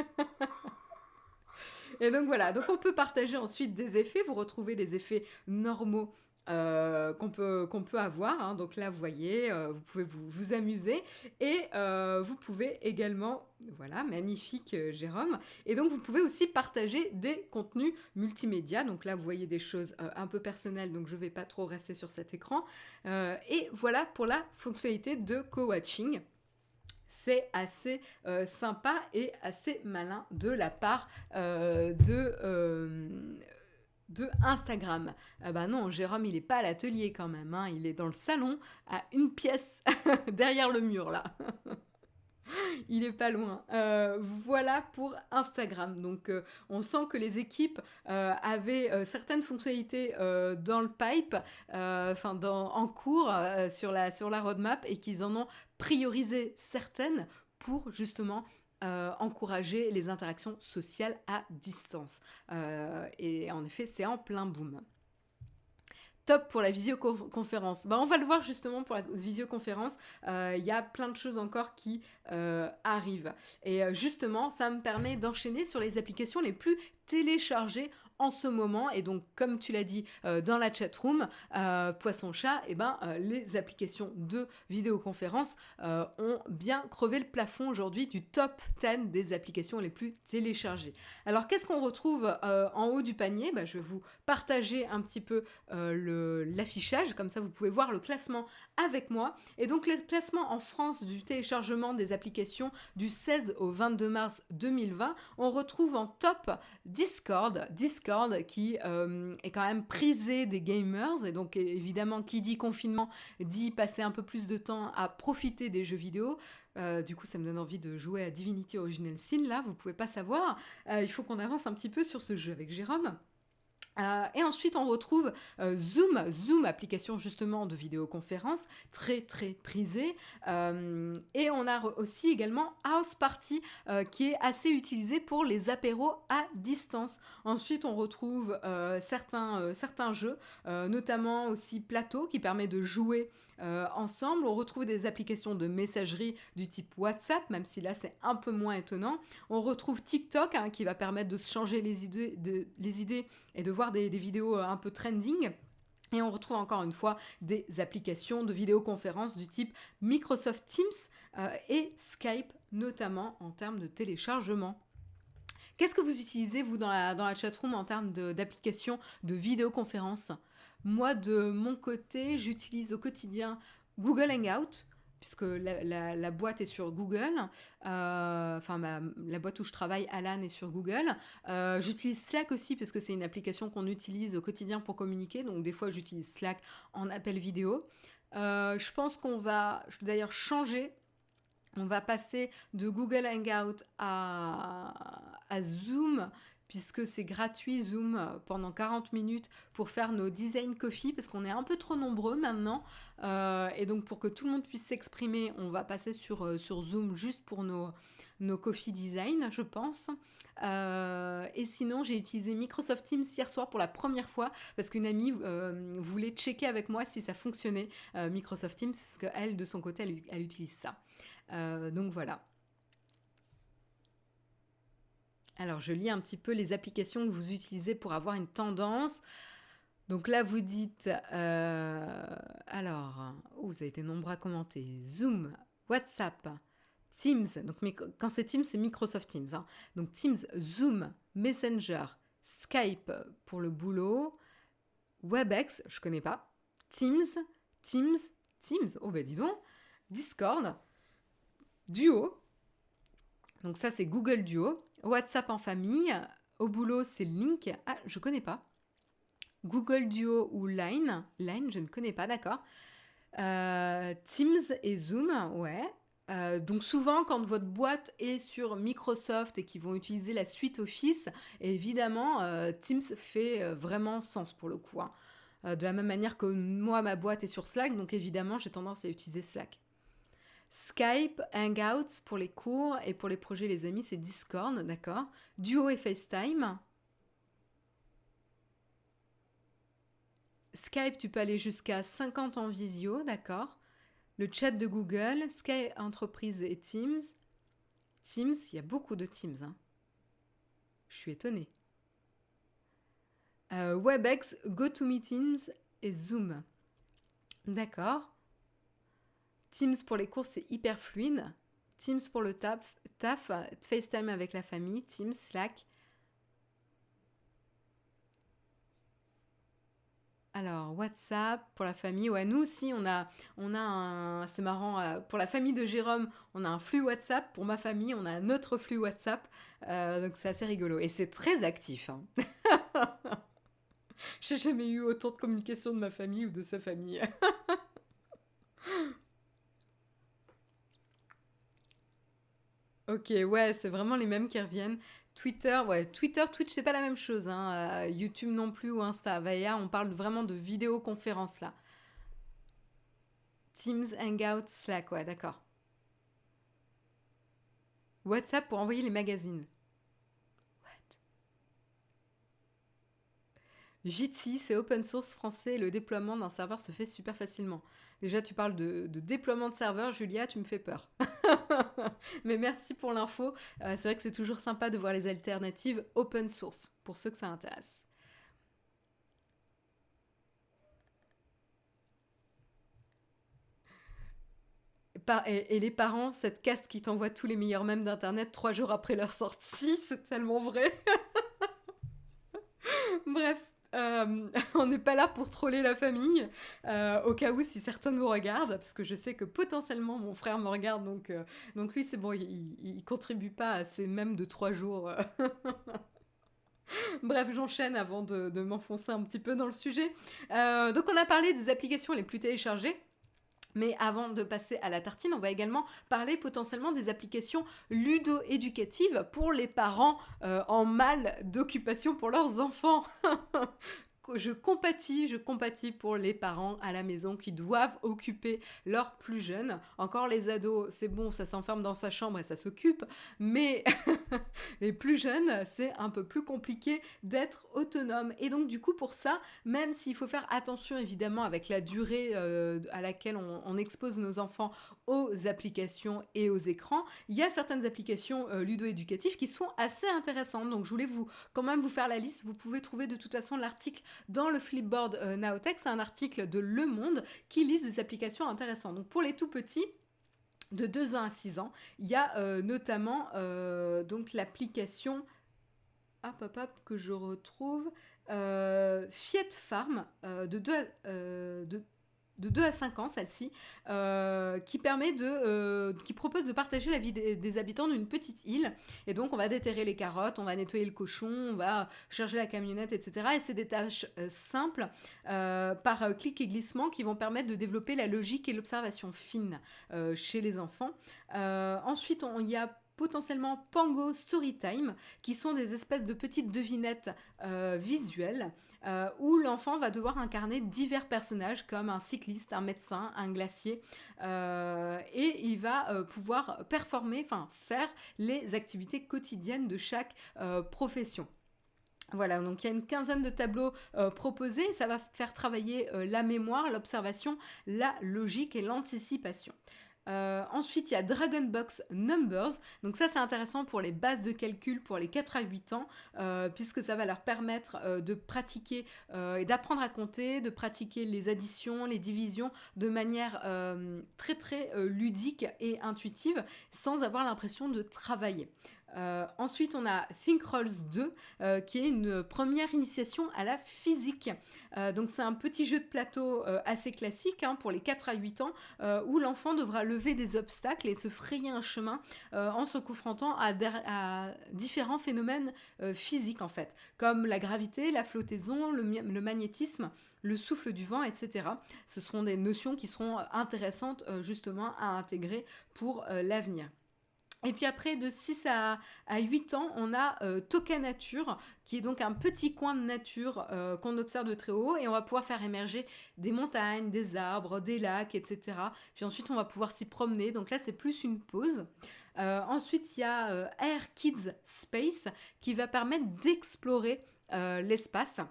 Et donc voilà, donc on peut partager ensuite des effets. Vous retrouvez les effets normaux euh, qu'on peut, peut avoir. Hein. Donc là, vous voyez, euh, vous pouvez vous, vous amuser et euh, vous pouvez également, voilà, magnifique Jérôme. Et donc vous pouvez aussi partager des contenus multimédia. Donc là, vous voyez des choses un peu personnelles, donc je ne vais pas trop rester sur cet écran. et voilà pour la fonctionnalité de co-watching c'est assez euh, sympa et assez malin de la part euh, de, euh, de Instagram. Ah bah non, Jérôme, il n'est pas à l'atelier quand même, hein. il est dans le salon, à une pièce derrière le mur là. Il est pas loin. Voilà pour Instagram. Donc, on sent que les équipes avaient certaines fonctionnalités dans le pipe, enfin en cours sur la sur la roadmap, et qu'ils en ont priorisé certaines pour justement encourager les interactions sociales à distance. et en effet, c'est en plein boom top pour la visioconférence. Bah, on va le voir justement pour la visioconférence. Il euh, y a plein de choses encore qui euh, arrivent. Et euh, justement, ça me permet d'enchaîner sur les applications les plus téléchargées en ce moment. Et donc, comme tu l'as dit euh, dans la chat room, euh, Poisson Chat, et eh ben, euh, les applications de vidéoconférence ont bien crevé le plafond aujourd'hui du top 10 des applications les plus téléchargées. Alors, qu'est-ce qu'on retrouve en haut du panier? Bah, Je vais vous partager un petit peu l'affichage, comme ça vous pouvez voir le classement avec moi. Et donc, le classement en France du téléchargement des applications du 16 au 22 mars 2020, on retrouve en top Discord. Discord qui euh, est quand même prisé des gamers et donc évidemment qui dit confinement dit passer un peu plus de temps à profiter des jeux vidéo. Euh, du coup, ça me donne envie de jouer à Divinity Original Sin. Là, vous pouvez pas savoir. Euh, il faut qu'on avance un petit peu sur ce jeu avec Jérôme. Euh, et ensuite, on retrouve euh, Zoom, Zoom, application justement de vidéoconférence, très très prisée. Euh, et on a aussi également House Party, qui est assez utilisé pour les apéros à distance. Ensuite, on retrouve certains, certains jeux, notamment aussi Plateau, qui permet de jouer ensemble. On retrouve des applications de messagerie du type WhatsApp, même si là c'est un peu moins étonnant. On retrouve TikTok, hein, qui va permettre de se changer les idées, les idées et de voir des, vidéos euh, un peu trending. Et on retrouve encore une fois des applications de vidéoconférence du type Microsoft Teams euh, et Skype, notamment en termes de téléchargement. Qu'est-ce que vous utilisez, vous, dans la, dans la chatroom en termes d'applications de, vidéoconférence Moi, de mon côté, j'utilise au quotidien Google Hangout, puisque la, boîte est sur Google, euh, enfin la boîte où je travaille, Alan, est sur Google. Euh, j'utilise Slack aussi parce que c'est une application qu'on utilise au quotidien pour communiquer, donc des fois j'utilise Slack en appel vidéo. Euh, je pense qu'on va d'ailleurs changer on va passer de Google Hangout à, à Zoom puisque c'est gratuit Zoom euh, pendant 40 minutes pour faire nos design coffee, parce qu'on est un peu trop nombreux maintenant. Euh, et donc pour que tout le monde puisse s'exprimer, on va passer sur, euh, sur Zoom juste pour nos, nos coffee design, je pense. et sinon, j'ai utilisé Microsoft Teams hier soir pour la première fois parce qu'une amie voulait checker avec moi si ça fonctionnait Microsoft Teams, parce qu'elle, de son côté, elle, elle utilise ça. donc voilà. Alors, je lis un petit peu les applications que vous utilisez pour avoir une tendance. Donc là, vous dites, euh, alors, oh, vous avez été nombreux à commenter. Zoom, WhatsApp, Teams. Donc quand c'est Teams, c'est Microsoft Teams. Hein. Donc Teams, Zoom, Messenger, Skype pour le boulot, WebEx, je connais pas. Teams, Teams, Teams. Oh ben dis donc. Discord, Duo. Donc ça c'est Google Duo. WhatsApp en famille. Au boulot, c'est Link. Ah, je connais pas. Google Duo ou Line. Line, je ne connais pas, d'accord. Euh, Teams et Zoom, ouais. Euh, donc souvent, quand votre boîte est sur Microsoft et qu'ils vont utiliser la suite Office, évidemment, euh, Teams fait vraiment sens pour le coup. Hein. de la même manière que moi, ma boîte est sur Slack, donc évidemment, j'ai tendance à utiliser Slack. Skype, Hangouts pour les cours et pour les projets, les amis, c'est Discord, d'accord? Duo et FaceTime. Skype, tu peux aller jusqu'à 50 en visio, d'accord? Le chat de Google, Skype Entreprise et Teams. Teams, il y a beaucoup de Teams. Hein. Je suis étonnée. Euh, WebEx, GoToMeetings et Zoom. D'accord. Teams pour les cours, c'est hyper fluide. Teams pour le taf, taf, FaceTime avec la famille, Teams, Slack. Alors, WhatsApp pour la famille. Ouais, nous aussi, on a, on a un. C'est marrant. Euh, pour la famille de Jérôme, on a un flux WhatsApp. Pour ma famille, on a un autre flux WhatsApp. Euh, donc, c'est assez rigolo. Et c'est très actif. Hein. J'ai jamais eu autant de communication de ma famille ou de sa famille. Ok, ouais, c'est vraiment les mêmes qui reviennent. Twitter, ouais, Twitter, Twitch, c'est pas la même chose. Hein. Euh, YouTube non plus ou Insta. Vaya, on parle vraiment de vidéoconférence là. Teams, Hangout, Slack, ouais, d'accord. WhatsApp pour envoyer les magazines. Jitsi, c'est open source français le déploiement d'un serveur se fait super facilement. Déjà, tu parles de, déploiement de serveur, Julia, tu me fais peur. Mais merci pour l'info. Euh, c'est vrai que c'est toujours sympa de voir les alternatives open source pour ceux que ça intéresse. et, les parents, cette caste qui t'envoie tous les meilleurs mèmes d'Internet trois jours après leur sortie, c'est tellement vrai. Bref, euh, on n'est pas là pour troller la famille, euh, au cas où si certains nous regardent, parce que je sais que potentiellement mon frère me regarde, donc, euh, donc lui c'est bon, il, il, contribue pas à ces mêmes de trois jours. Bref, j'enchaîne avant de m'enfoncer un petit peu dans le sujet. donc on a parlé des applications les plus téléchargées. Mais avant de passer à la tartine, on va également parler potentiellement des applications ludo-éducatives pour les parents euh, en mal d'occupation pour leurs enfants. je compatis, je compatis pour les parents à la maison qui doivent occuper leurs plus jeunes. Encore les ados, c'est bon, ça s'enferme dans sa chambre et ça s'occupe, mais les plus jeunes, c'est un peu plus compliqué d'être autonome. Et donc du coup, pour ça, même s'il faut faire attention évidemment avec la durée euh, à laquelle on, expose nos enfants aux applications et aux écrans, il y a certaines applications euh, ludo-éducatives qui sont assez intéressantes. Donc je voulais vous quand même vous faire la liste. Vous pouvez trouver de toute façon l'article dans le Flipboard euh, Naotech. C'est un article de Le Monde qui lise des applications intéressantes. Donc pour les tout petits, de 2 ans à 6 ans, il y a euh, notamment euh, donc l'application hop, hop, hop, que je retrouve Fiat Farm de 2 à, de de 2 à 5 ans, celle-ci, euh, qui permet de, euh, qui propose de partager la vie des, habitants d'une petite île. Et donc, on va déterrer les carottes, on va nettoyer le cochon, on va charger la camionnette, etc. Et c'est des tâches euh, simples par clic et glissement qui vont permettre de développer la logique et l'observation fine chez les enfants. ensuite, il y a potentiellement Pango Storytime, qui sont des espèces de petites devinettes euh, visuelles euh, où l'enfant va devoir incarner divers personnages comme un cycliste, un médecin, un glacier, euh, et il va pouvoir performer, enfin faire les activités quotidiennes de chaque profession. Voilà, donc il y a une quinzaine de tableaux proposés, ça va faire travailler la mémoire, l'observation, la logique et l'anticipation. Euh, ensuite, il y a Dragon Box Numbers. Donc ça, c'est intéressant pour les bases de calcul pour les 4 à 8 ans, euh, puisque ça va leur permettre euh, de pratiquer et d'apprendre à compter, de pratiquer les additions, les divisions de manière très très ludique et intuitive, sans avoir l'impression de travailler. Euh, ensuite, on a Think Rolls 2, euh, qui est une première initiation à la physique. Euh, donc, c'est un petit jeu de plateau assez classique hein, pour les 4 à 8 ans, où l'enfant devra lever des obstacles et se frayer un chemin en se confrontant à, différents phénomènes physiques, en fait, comme la gravité, la flottaison, le, magnétisme, le souffle du vent, etc. Ce seront des notions qui seront intéressantes justement à intégrer pour l'avenir. Et puis après, de 6 à, 8 ans, on a euh, Toka Nature, qui est donc un petit coin de nature euh, qu'on observe de très haut, et on va pouvoir faire émerger des montagnes, des arbres, des lacs, etc. Puis ensuite, on va pouvoir s'y promener, donc là, c'est plus une pause. Euh, ensuite, il y a Air Kids Space, qui va permettre d'explorer l'espace.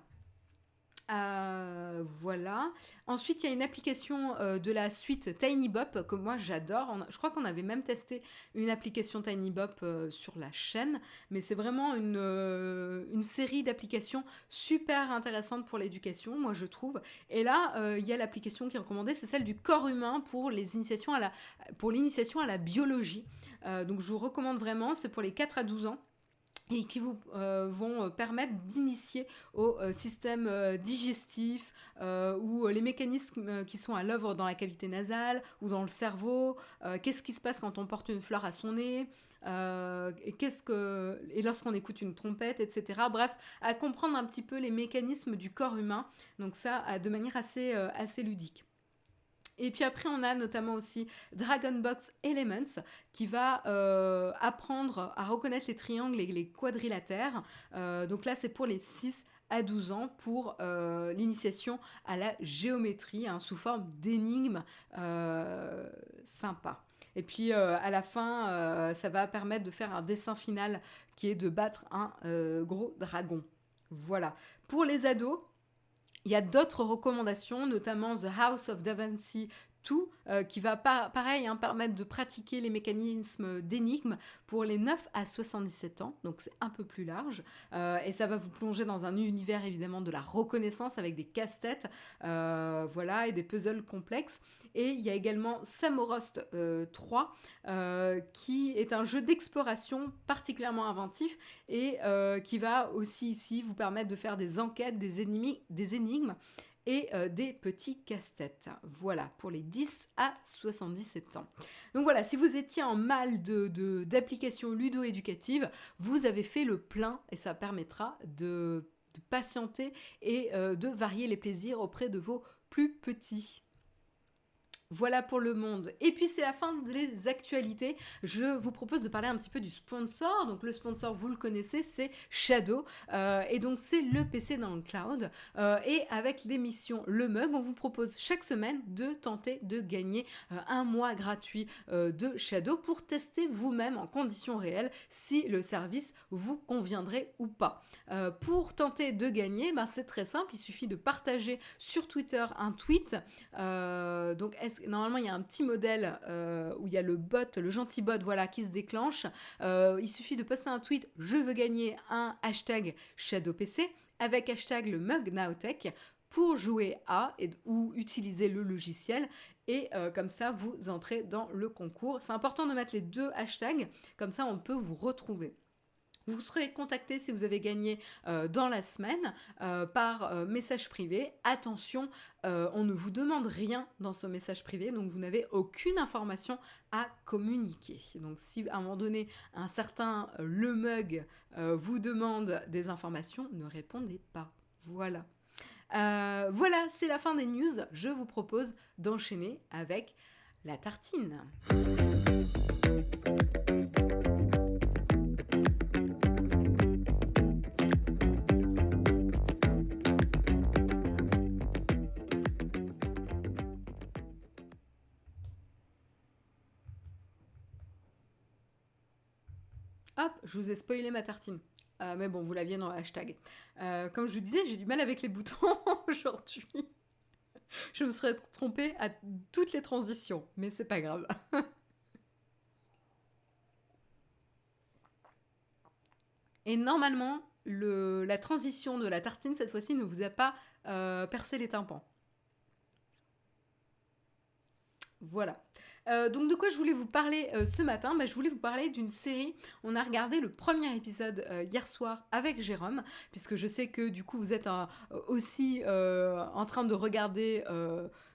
Euh, voilà. Ensuite, il y a une application euh, de la suite TinyBop que moi j'adore. Je crois qu'on avait même testé une application TinyBop euh, sur la chaîne, mais c'est vraiment une, série d'applications super intéressantes pour l'éducation, moi je trouve. Et là, il y a l'application qui est recommandée, c'est celle du corps humain pour les initiations pour l'initiation à la biologie. donc je vous recommande vraiment, c'est pour les 4 à 12 ans et qui vous euh, vont euh, permettre d'initier au euh, système digestif ou les mécanismes qui sont à l'œuvre dans la cavité nasale ou dans le cerveau, qu'est-ce qui se passe quand on porte une fleur à son nez, et qu'est-ce que et lorsqu'on écoute une trompette, etc. Bref, à comprendre un petit peu les mécanismes du corps humain. Donc ça, de manière assez assez ludique. Et puis après, on a notamment aussi Dragon Box Elements qui va euh, apprendre à reconnaître les triangles et les quadrilatères. Euh, donc là, c'est pour les 6 à 12 ans pour euh, l'initiation à la géométrie hein, sous forme d'énigmes sympa. Et puis à la fin, ça va permettre de faire un dessin final qui est de battre un gros dragon. Voilà. Pour les ados, il y a d'autres recommandations, notamment The House of Da Vinci euh, qui va pareil hein, permettre de pratiquer les mécanismes d'énigmes pour les 9 à 77 ans, donc c'est un peu plus large, euh, et ça va vous plonger dans un univers évidemment de la reconnaissance avec des casse-têtes, euh, voilà, et des puzzles complexes. Et il y a également Samorost 3, qui est un jeu d'exploration particulièrement inventif et qui va aussi ici vous permettre de faire des enquêtes, des, ennemis, des énigmes et euh, des petits casse-têtes. Voilà, pour les 10 à 77 ans. Donc voilà, si vous étiez en mal d'applications de, ludo-éducatives, vous avez fait le plein et ça permettra de, patienter et euh, de varier les plaisirs auprès de vos plus petits. Voilà pour le monde. Et puis c'est la fin des actualités. Je vous propose de parler un petit peu du sponsor. Donc le sponsor, vous le connaissez, c'est Shadow. Euh, et donc c'est le PC dans le cloud. Euh, et avec l'émission Le Mug, on vous propose chaque semaine de tenter de gagner euh, un mois gratuit de Shadow pour tester vous-même en conditions réelles si le service vous conviendrait ou pas. pour tenter de gagner, ben, c'est très simple. Il suffit de partager sur Twitter un tweet. donc normalement il y a un petit modèle euh, où il y a le bot, le gentil bot, voilà, qui se déclenche. Euh, il suffit de poster un tweet, je veux gagner un hashtag ShadowPC avec hashtag le mug Nowtech pour jouer à et, ou utiliser le logiciel et euh, comme ça vous entrez dans le concours. C'est important de mettre les deux hashtags, comme ça on peut vous retrouver. Vous serez contacté si vous avez gagné euh, dans la semaine euh, par euh, message privé. Attention, on ne vous demande rien dans ce message privé, donc vous n'avez aucune information à communiquer. Donc si à un moment donné un certain le mug vous demande des informations, ne répondez pas. Voilà. voilà, c'est la fin des news. Je vous propose d'enchaîner avec la tartine. Hop, je vous ai spoilé ma tartine. Euh, mais bon, vous l'aviez dans le hashtag. Euh, comme je vous disais, j'ai du mal avec les boutons aujourd'hui. je me serais trompée à toutes les transitions, mais c'est pas grave. Et normalement, le, la transition de la tartine, cette fois-ci, ne vous a pas euh, percé les tympans. Voilà. Euh, donc de quoi je voulais vous parler euh, ce matin? Bah, Je voulais vous parler d'une série. On a regardé le premier épisode euh, hier soir avec Jérôme, puisque je sais que du coup vous êtes aussi en train de regarder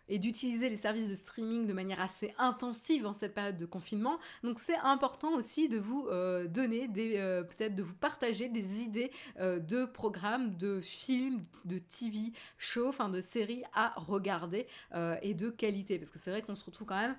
et d'utiliser les services de streaming de manière assez intensive en cette période de confinement. Donc c'est important aussi de vous donner peut-être de vous partager des idées de programmes, de films, de TV shows, enfin de séries à regarder et de qualité parce que c'est vrai qu'on se retrouve quand même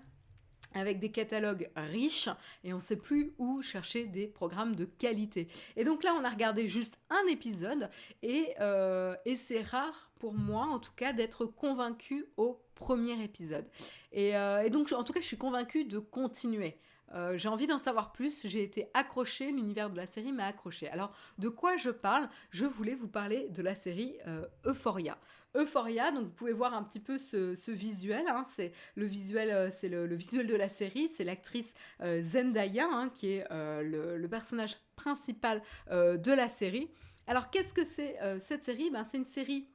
avec des catalogues riches et on ne sait plus où chercher des programmes de qualité. Et donc là, on a regardé juste un épisode et, euh, c'est rare pour moi, en tout cas, d'être convaincu au premier épisode. Et, euh, et, donc, en tout cas, je suis convaincue de continuer. Euh, j'ai envie d'en savoir plus, j'ai été accrochée, l'univers de la série m'a accrochée. Alors, de quoi je parle? Je voulais vous parler de la série Euphoria. Euphoria. Donc vous pouvez voir un petit peu ce, visuel. Hein. c'est le visuel, euh, c'est le, visuel de la série. C'est l'actrice euh, Zendaya hein, qui est euh, le, personnage principal de la série. Alors qu'est-ce que c'est cette série? Ben, C'est une série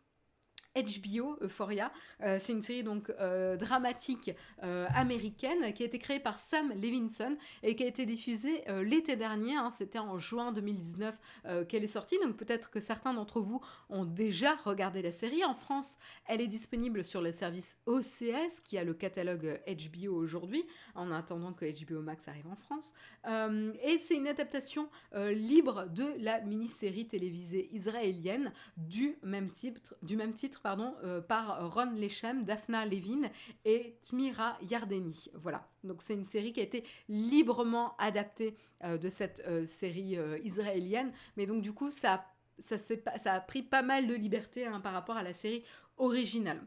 HBO, Euphoria. Euh, c'est une série donc euh, dramatique euh, américaine qui a été créée par Sam Levinson et qui a été diffusée l'été dernier. Hein. C'était en juin 2019 qu'elle est sortie. Donc peut-être que certains d'entre vous ont déjà regardé la série. En France, elle est disponible sur le service OCS qui a le catalogue HBO aujourd'hui, en attendant que HBO Max arrive en France. et c'est une adaptation libre de la mini-série télévisée israélienne du même titre, du même titre euh, par Ron Lechem, Daphna Levin et Kmira Yardeni. Voilà. Donc c'est une série qui a été librement adaptée euh, de cette euh, série israélienne. Mais donc du coup, ça, a pris pas mal de liberté hein, par rapport à la série originale.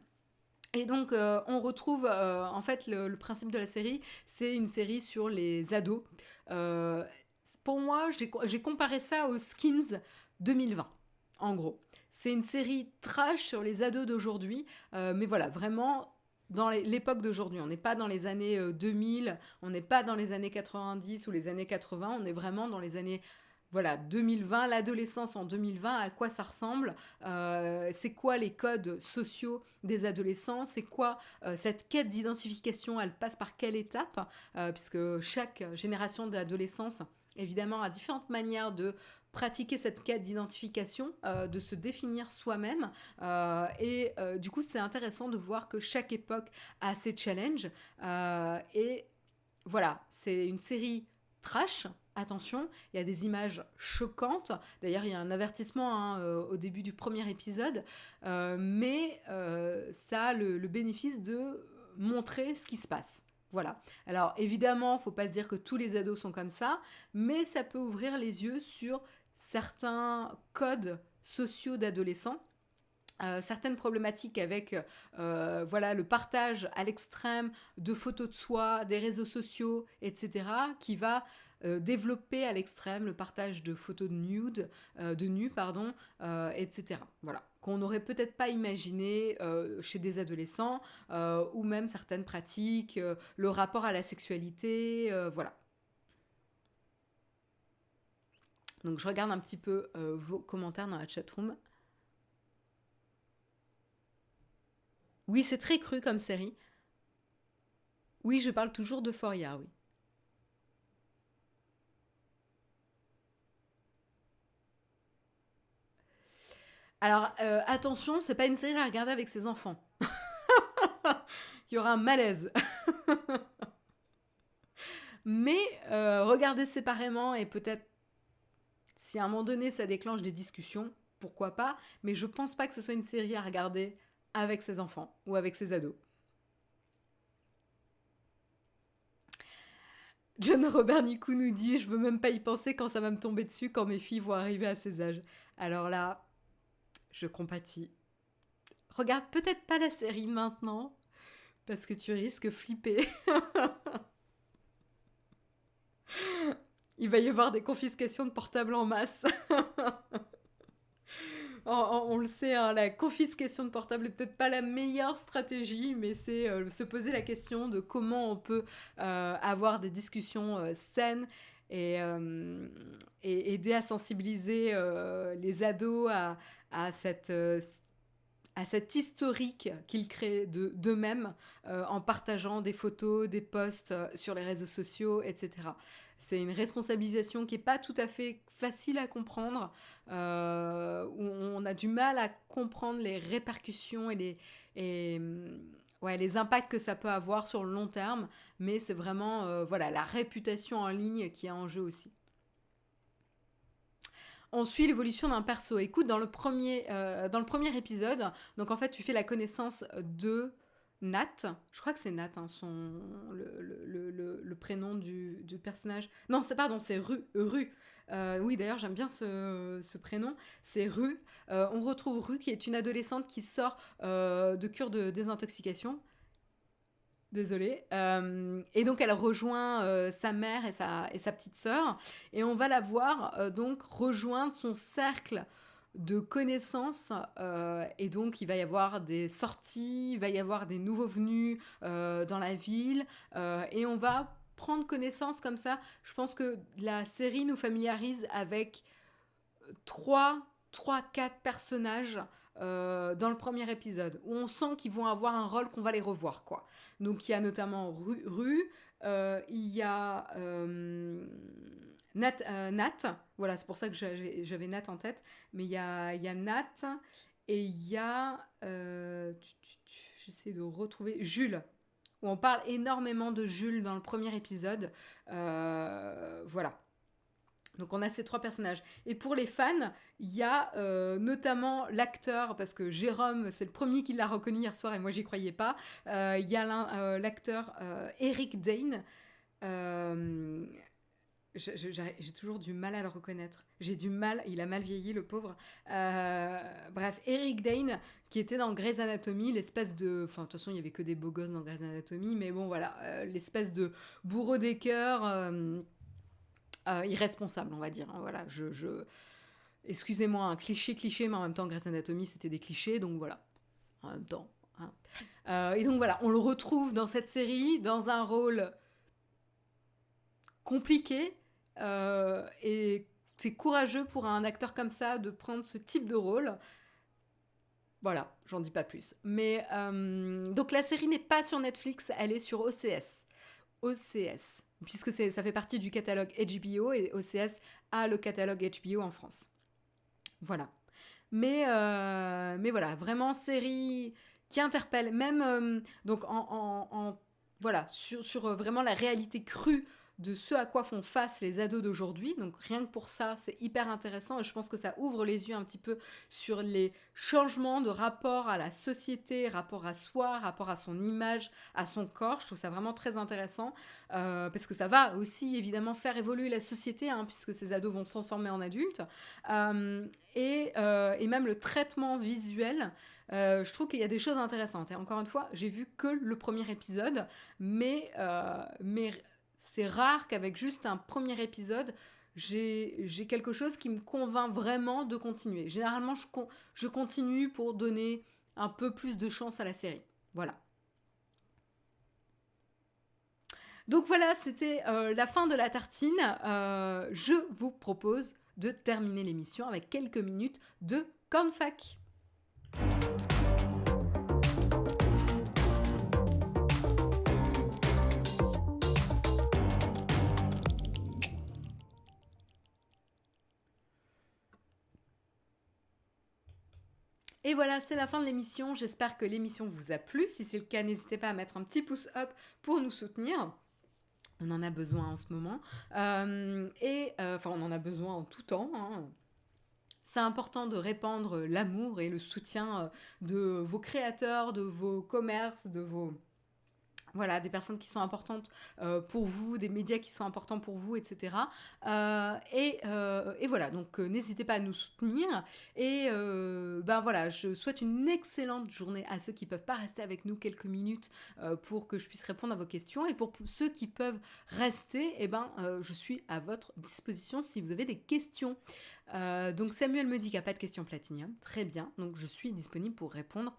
Et donc, on retrouve en fait le, principe de la série, c'est une série sur les ados. pour moi, j'ai comparé ça aux Skins 2020, en gros. C'est une série trash sur les ados d'aujourd'hui, euh, mais voilà, vraiment dans l'époque d'aujourd'hui. On n'est pas dans les années 2000, euh, on n'est pas dans les années 90 ou les années 80, on est vraiment dans les années voilà, 2020, l'adolescence en 2020, à quoi ça ressemble euh, C'est quoi les codes sociaux des adolescents C'est quoi cette quête d'identification Elle passe par quelle étape Puisque chaque génération d'adolescence, évidemment, a différentes manières de pratiquer cette quête d'identification, euh, de se définir soi-même. Euh, et euh, du coup, c'est intéressant de voir que chaque époque a ses challenges. et voilà, c'est une série trash. Attention, il y a des images choquantes. D'ailleurs, il y a un avertissement hein, au début du premier épisode. mais ça a le, le bénéfice de montrer ce qui se passe. Voilà. Alors évidemment, faut pas se dire que tous les ados sont comme ça, mais ça peut ouvrir les yeux sur certains codes sociaux d'adolescents. Euh, certaines problématiques avec euh, voilà le partage à l'extrême de photos de soi, des réseaux sociaux, etc., qui va euh, développer à l'extrême le partage de photos de nude, de nu, pardon, etc. Voilà qu'on n'aurait peut-être pas imaginé chez des adolescents, ou même certaines pratiques, le rapport à la sexualité, voilà. Donc je regarde un petit peu euh, vos commentaires dans la chatroom. Oui, c'est très cru comme série. Oui, je parle toujours de Foria, oui. Alors euh, attention, c'est pas une série à regarder avec ses enfants. Il y aura un malaise. Mais euh, regarder séparément et peut-être si à un moment donné ça déclenche des discussions, pourquoi pas. Mais je pense pas que ce soit une série à regarder avec ses enfants ou avec ses ados. John Robert Nicou nous dit Je veux même pas y penser quand ça va me tomber dessus quand mes filles vont arriver à ces âges. Alors là, je compatis. Regarde peut-être pas la série maintenant, parce que tu risques flipper. Il va y avoir des confiscations de portables en masse. on, le sait, hein, la confiscation de portables n'est peut-être pas la meilleure stratégie, mais c'est euh, se poser la question de comment on peut euh, avoir des discussions euh, saines et, aider à sensibiliser les ados à, cette à cet historique qu'ils créent d'eux-mêmes en partageant des photos, des posts sur les réseaux sociaux, etc. C'est une responsabilisation qui n'est pas tout à fait facile à comprendre, euh, on a du mal à comprendre les répercussions et ouais, les impacts que ça peut avoir sur le long terme, mais c'est vraiment euh, voilà, la réputation en ligne qui est en jeu aussi. On suit l'évolution d'un perso. Écoute, dans le premier, euh, dans le premier épisode, donc en fait, tu fais la connaissance de Nat, je crois que c'est Nat, hein, son, le, prénom du, personnage. Non, c'est pardon, c'est Ru. Ru. Euh, oui, d'ailleurs, j'aime bien ce, prénom. C'est Ru. Euh, on retrouve Ru, qui est une adolescente qui sort euh, de cure de désintoxication. Désolée. et donc, elle rejoint sa mère et sa, et sa petite sœur. Et on va la voir donc rejoindre son cercle de connaissances euh, et donc il va y avoir des sorties, il va y avoir des nouveaux venus euh, dans la ville euh, et on va prendre connaissance comme ça. Je pense que la série nous familiarise avec trois, trois, quatre personnages dans le premier épisode où on sent qu'ils vont avoir un rôle qu'on va les revoir quoi. Donc il y a notamment Rue, il y a Nat, euh, Nat, voilà, c'est pour ça que j'avais Nat en tête, mais il y a, Nat et il y a, euh, j'essaie de retrouver, Jules, où on parle énormément de Jules dans le premier épisode. Euh, voilà. Donc on a ces trois personnages. Et pour les fans, il y a notamment l'acteur, parce que Jérôme, c'est le premier qui l'a reconnu hier soir et moi j'y croyais pas. Il y a l'acteur Eric Dane. J'ai toujours du mal à le reconnaître. J'ai du mal, il a mal vieilli le pauvre. Euh, bref, Eric Dane, qui était dans Grey's Anatomy, l'espèce de... Enfin, de toute façon, il y avait que des beaux gosses dans Grey's Anatomy, mais bon, voilà, euh, l'espèce de bourreau des cœurs, euh, irresponsable, on va dire. Hein, voilà, je... je... Excusez-moi, un cliché, cliché, mais en même temps, Grey's Anatomy, c'était des clichés, donc voilà. En même temps. Hein. et donc voilà, on le retrouve dans cette série, dans un rôle compliqué, euh, et c'est courageux pour un acteur comme ça de prendre ce type de rôle. Voilà, j'en dis pas plus. Mais euh, donc la série n'est pas sur Netflix, elle est sur OCS. OCS, puisque ça fait partie du catalogue HBO et OCS a le catalogue HBO en France. Voilà. Mais, euh, mais voilà, vraiment série qui interpelle, même donc en, voilà, sur, vraiment la réalité crue de ce à quoi font face les ados d'aujourd'hui. Donc rien que pour ça, c'est hyper intéressant et je pense que ça ouvre les yeux un petit peu sur les changements de rapport à la société, rapport à soi, rapport à son image, à son corps. Je trouve ça vraiment très intéressant euh, parce que ça va aussi évidemment faire évoluer la société hein, puisque ces ados vont se transformer en adultes. Euh, et, euh, et, même le traitement visuel. je trouve qu'il y a des choses intéressantes. Et encore une fois, j'ai vu que le premier épisode, mais, mais c'est rare qu'avec juste un premier épisode, j'ai quelque chose qui me convainc vraiment de continuer. Généralement, je, continue pour donner un peu plus de chance à la série. Voilà. Donc voilà, c'était euh, la fin de la tartine. Euh, je vous propose de terminer l'émission avec quelques minutes de Cornfac. Et voilà, c'est la fin de l'émission. J'espère que l'émission vous a plu. Si c'est le cas, n'hésitez pas à mettre un petit pouce up pour nous soutenir. On en a besoin en ce moment. Euh, et euh, enfin, on en a besoin en tout temps. Hein. C'est important de répandre l'amour et le soutien euh, de vos créateurs, de vos commerces, de vos voilà, des personnes qui sont importantes euh, pour vous, des médias qui sont importants pour vous, etc. Euh, euh, et, voilà, donc n'hésitez pas à nous soutenir. Et ben voilà, je souhaite une excellente journée à ceux qui peuvent pas rester avec nous quelques minutes pour que je puisse répondre à vos questions. Et pour ceux qui peuvent rester, eh ben, je suis à votre disposition si vous avez des questions. donc Samuel me dit qu'il n'y a pas de questions platinium. Très bien, donc je suis disponible pour répondre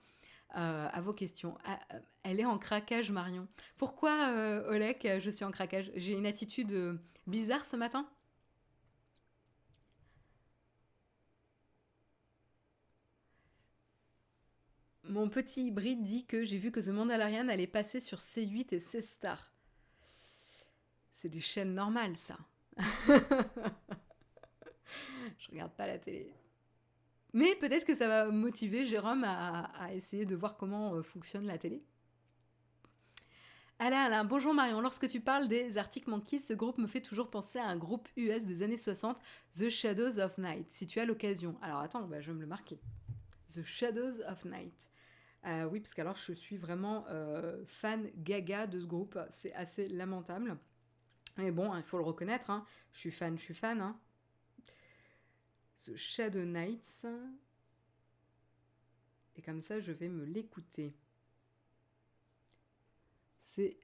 euh, à vos questions. Ah, euh, elle est en craquage, Marion. Pourquoi, euh, Olek, je suis en craquage? J'ai une attitude bizarre ce matin Mon petit hybride dit que j'ai vu que The Mandalorian allait passer sur C8 et C-Star. C'est des chaînes normales, ça. je regarde pas la télé. Mais peut-être que ça va motiver Jérôme à, essayer de voir comment euh, fonctionne la télé. Alain, Alain, bonjour Marion. Lorsque tu parles des articles Monkeys, ce groupe me fait toujours penser à un groupe US des années 60, The Shadows of Night, si tu as l'occasion. Alors attends, bah, je vais me le marquer. The Shadows of Night. Euh, oui, parce qu'alors je suis vraiment euh, fan gaga de ce groupe. C'est assez lamentable. Mais bon, il faut le reconnaître. Hein. Je suis fan, je suis fan. Hein. The Shadow Nights. Et comme ça, je vais me l'écouter. C'est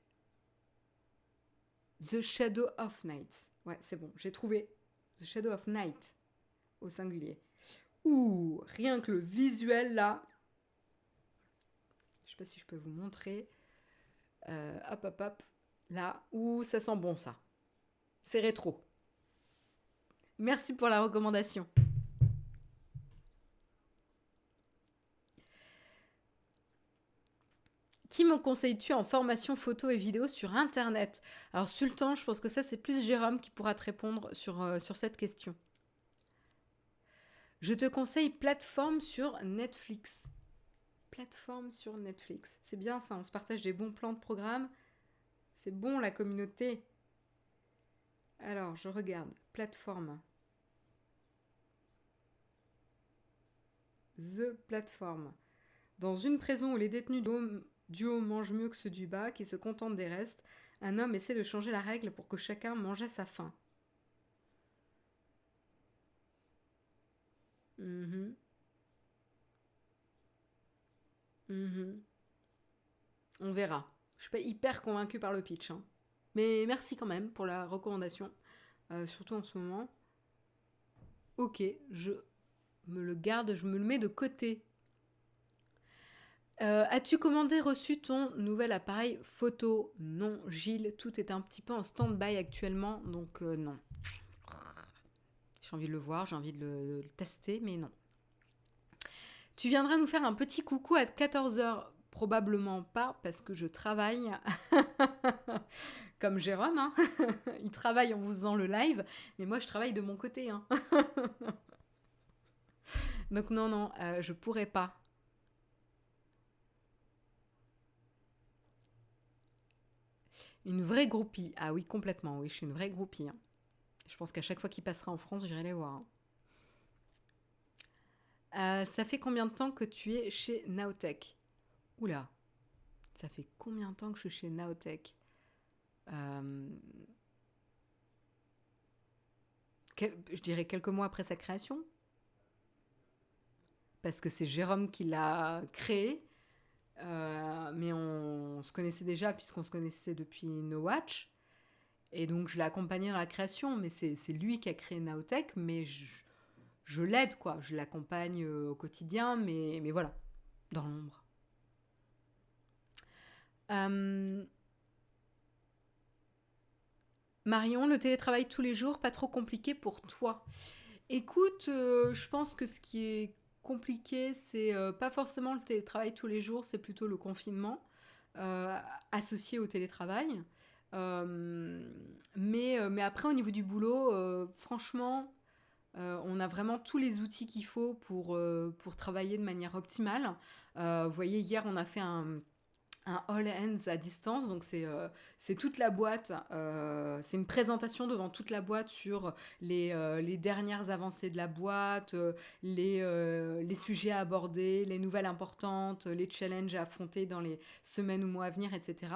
The Shadow of Night. Ouais, c'est bon, j'ai trouvé The Shadow of Night au singulier. Ouh, rien que le visuel là. Je sais pas si je peux vous montrer. Euh, hop, hop, hop. Là, ouh, ça sent bon ça. C'est rétro. Merci pour la recommandation. Qui me conseilles-tu en formation photo et vidéo sur Internet? Alors Sultan, je pense que ça c'est plus Jérôme qui pourra te répondre sur, euh, sur cette question. Je te conseille plateforme sur Netflix. Plateforme sur Netflix. C'est bien ça, on se partage des bons plans de programme. C'est bon la communauté. Alors, je regarde. Plateforme. The Platform. Dans une prison où les détenus duo mange mieux que ceux du bas, qui se contentent des restes, un homme essaie de changer la règle pour que chacun mange à sa faim. Mhm. Mhm. On verra. Je suis pas hyper convaincue par le pitch. Hein. Mais merci quand même pour la recommandation. Euh, surtout en ce moment. Ok, je me le garde, je me le mets de côté. Euh, as-tu commandé, reçu ton nouvel appareil photo? Non, Gilles, tout est un petit peu en stand-by actuellement, donc euh, non. J'ai envie de le voir, j'ai envie de le, tester, mais non. Tu viendras nous faire un petit coucou à 14h Probablement pas, parce que je travaille comme Jérôme. Hein. Il travaille en vous faisant le live, mais moi je travaille de mon côté. Hein. Donc non, non, euh, je pourrais pas. Une vraie groupie. Ah oui, complètement, oui, je suis une vraie groupie. Hein. Je pense qu'à chaque fois qu'il passera en France, j'irai les voir. Hein. Euh, ça fait combien de temps que tu es chez Naotech? Oula, ça fait combien de temps que je suis chez Naotech? Euh, Je dirais quelques mois après sa création? Parce que c'est Jérôme qui l'a créé. Euh, mais on, se connaissait déjà puisqu'on se connaissait depuis No Watch. Et donc je l'ai accompagné dans la création, mais c'est lui qui a créé Naotech, mais je, l'aide quoi, je l'accompagne euh, au quotidien, mais, mais voilà, dans l'ombre. Euh, Marion, le télétravail tous les jours, pas trop compliqué pour toi Écoute, je pense que ce qui est compliqué, c'est euh, pas forcément le télétravail tous les jours, c'est plutôt le confinement euh, associé au télétravail. Euh, mais, mais après, au niveau du boulot, franchement, on a vraiment tous les outils qu'il faut pour, pour travailler de manière optimale. vous voyez, hier, on a fait un un all hands à distance, donc c'est euh, toute la boîte, euh, c'est une présentation devant toute la boîte sur les, euh, les dernières avancées de la boîte, les, les sujets à aborder, les nouvelles importantes, les challenges à affronter dans les semaines ou mois à venir, etc.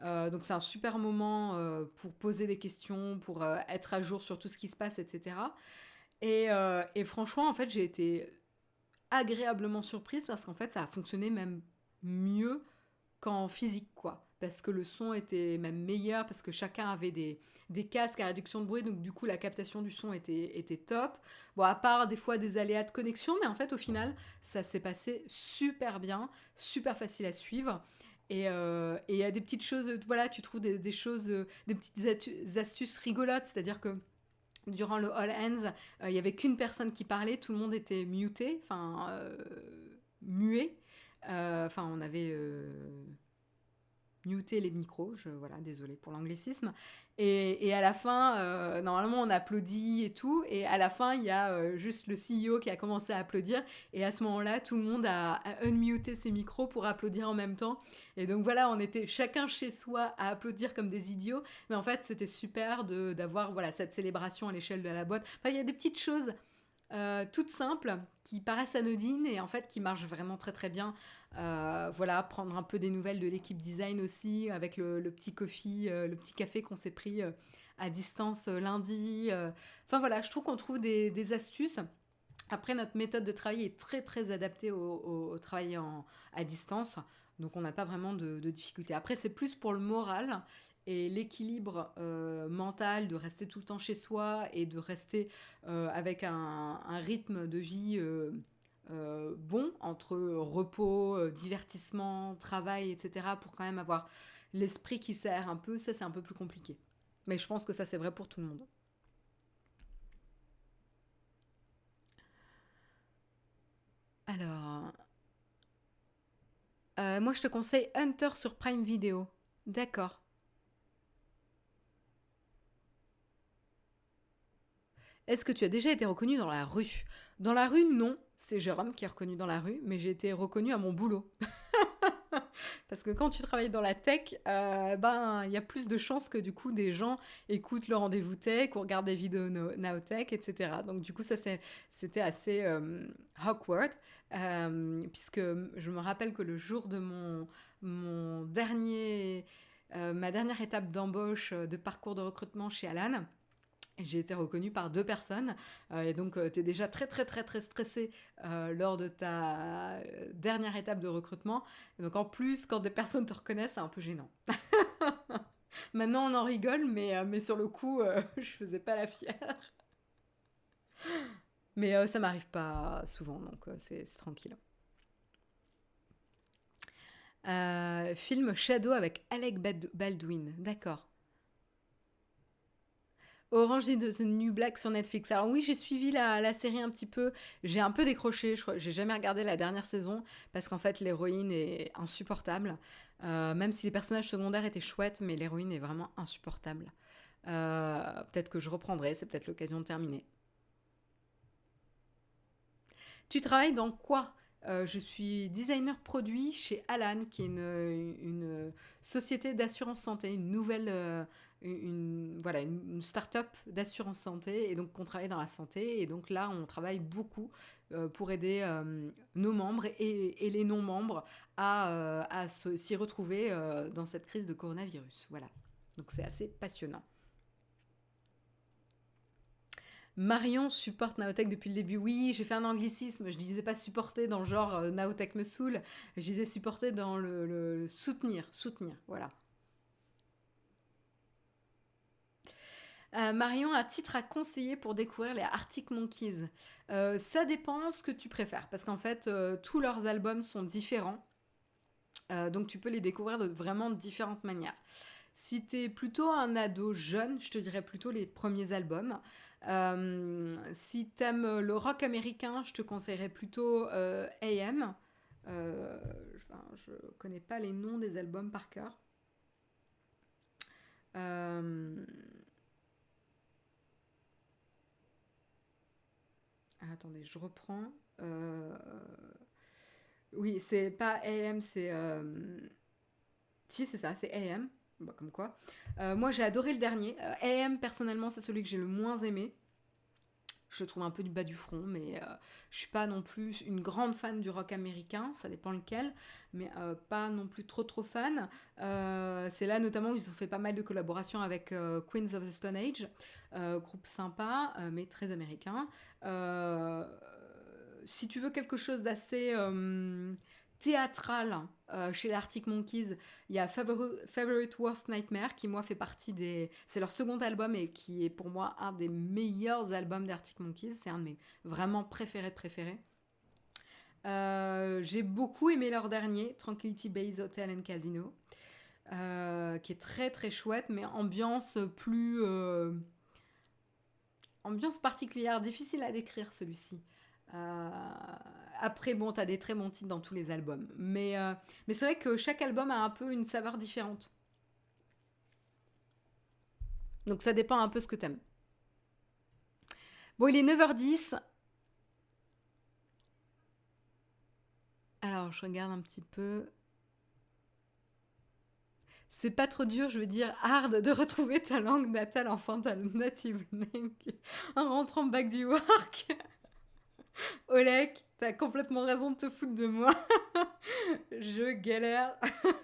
donc c'est un super moment pour poser des questions, pour être à jour sur tout ce qui se passe, etc. Et, et franchement, en fait, j'ai été agréablement surprise parce qu'en fait, ça a fonctionné même mieux qu'en physique, quoi. Parce que le son était même meilleur, parce que chacun avait des, des casques à réduction de bruit, donc du coup la captation du son était, était top. Bon, à part des fois des aléas de connexion, mais en fait au final, ça s'est passé super bien, super facile à suivre. Et euh, il y a des petites choses, voilà, tu trouves des, choses, euh, des petites astuces rigolotes, c'est-à-dire que durant le All Hands, euh, il y avait qu'une personne qui parlait, tout le monde était muté, enfin muet. Euh, enfin, on avait euh, muté les micros, je, voilà, désolé pour l'anglicisme. Et, à la fin, euh, normalement, on applaudit et tout. Et à la fin, il y a juste le CEO qui a commencé à applaudir. Et à ce moment-là, tout le monde a, a, unmuté ses micros pour applaudir en même temps. Et donc voilà, on était chacun chez soi à applaudir comme des idiots. Mais en fait, c'était super d'avoir voilà, cette célébration à l'échelle de la boîte. Enfin, il y a des petites choses euh, toutes simples, qui paraissent anodines et en fait qui marchent vraiment très très bien. Euh, voilà, prendre un peu des nouvelles de l'équipe design aussi, avec le, petit coffee, euh, le petit café qu'on s'est pris à distance lundi. Enfin voilà, je trouve qu'on trouve des, astuces. Après, notre méthode de travail est très très adaptée au, travail à distance. Donc on n'a pas vraiment de, difficultés. Après, c'est plus pour le moral et l'équilibre euh, mental de rester tout le temps chez soi et de rester euh, avec un, rythme de vie euh, bon entre repos, divertissement, travail, etc. pour quand même avoir l'esprit qui sert un peu, ça c'est un peu plus compliqué. Mais je pense que ça c'est vrai pour tout le monde. Alors, moi je te conseille Hunter sur Prime Video. D'accord. Est-ce que tu as déjà été reconnu dans la rue? Dans la rue, non. C'est Jérôme qui est reconnu dans la rue, mais j'ai été reconnu à mon boulot. Parce que quand tu travailles dans la tech, euh, ben il y a plus de chances que du coup des gens écoutent le rendez-vous tech ou regardent des vidéos Nowtech, etc. Donc du coup ça c'était assez euh, awkward, euh, puisque je me rappelle que le jour de mon, mon dernier, ma dernière étape d'embauche de parcours de recrutement chez Alan, j'ai été reconnue par deux personnes euh, et donc euh, tu es déjà très très très très stressé euh, lors de ta dernière étape de recrutement. Donc en plus quand des personnes te reconnaissent c'est un peu gênant. Maintenant on en rigole mais, mais sur le coup je faisais pas la fière. mais ça m'arrive pas souvent donc c'est tranquille. film Shadow avec Alec Baldwin, d'accord. Orange is the New Black sur Netflix. Alors oui, j'ai suivi la, série un petit peu. J'ai un peu décroché. Je j'ai jamais regardé la dernière saison parce qu'en fait l'héroïne est insupportable. Euh, même si les personnages secondaires étaient chouettes, mais l'héroïne est vraiment insupportable. Euh, peut-être que je reprendrai. C'est peut-être l'occasion de terminer. Tu travailles dans quoi? Euh, je suis designer produit chez Alan, qui est une, société d'assurance santé, une nouvelle, une, voilà, une start-up d'assurance santé, et donc on travaille dans la santé. Et donc là, on travaille beaucoup euh, pour aider nos membres et, les non-membres à, à s'y retrouver dans cette crise de coronavirus. Voilà. Donc c'est assez passionnant. Marion supporte Naotech depuis le début. Oui, j'ai fait un anglicisme. Je disais pas supporter dans le genre euh, Naotech me saoule. Je disais supporter dans le, soutenir. Soutenir, voilà. Euh, Marion, un titre à conseiller pour découvrir les Arctic Monkeys euh, Ça dépend ce que tu préfères, parce qu'en fait, tous leurs albums sont différents. donc tu peux les découvrir de vraiment différentes manières. Si tu es plutôt un ado jeune, je te dirais plutôt les premiers albums. Euh, si t'aimes le rock américain, je te conseillerais plutôt euh, AM. Euh, je connais pas les noms des albums par cœur. Ah, attendez, je reprends. Euh, oui, c'est pas AM, c'est. Euh, si, c'est ça, c'est AM. Bah, comme quoi. Euh, moi, j'ai adoré le dernier. AM, personnellement, c'est celui que j'ai le moins aimé. Je trouve un peu du bas du front, mais je suis pas non plus une grande fan du rock américain, ça dépend lequel, mais pas non plus trop trop fan. c'est là notamment où ils ont fait pas mal de collaborations avec Queens of the Stone Age, groupe sympa, mais très américain si tu veux quelque chose d'assez euh, théâtral, euh, chez l'Arctic Monkeys, il y a Favorite, Worst Nightmare qui, moi, fait partie des. C'est leur second album et qui est pour moi un des meilleurs albums d'Arctic Monkeys. C'est un de mes vraiment préférés préférés. Euh, j'ai beaucoup aimé leur dernier, Tranquility Base Hotel and Casino, qui est très très chouette, mais ambiance plus. ambiance particulière, difficile à décrire celui-ci. Euh, après, bon, t'as des très bons titres dans tous les albums. Mais, euh, mais c'est vrai que chaque album a un peu une saveur différente. Donc ça dépend un peu ce que t'aimes. Bon, il est 9h10. Alors, je regarde un petit peu. C'est pas trop dur, je veux dire, hard de retrouver ta langue natale, ta native langue, en rentrant back du work. Olek, t'as complètement raison de te foutre de moi. Je galère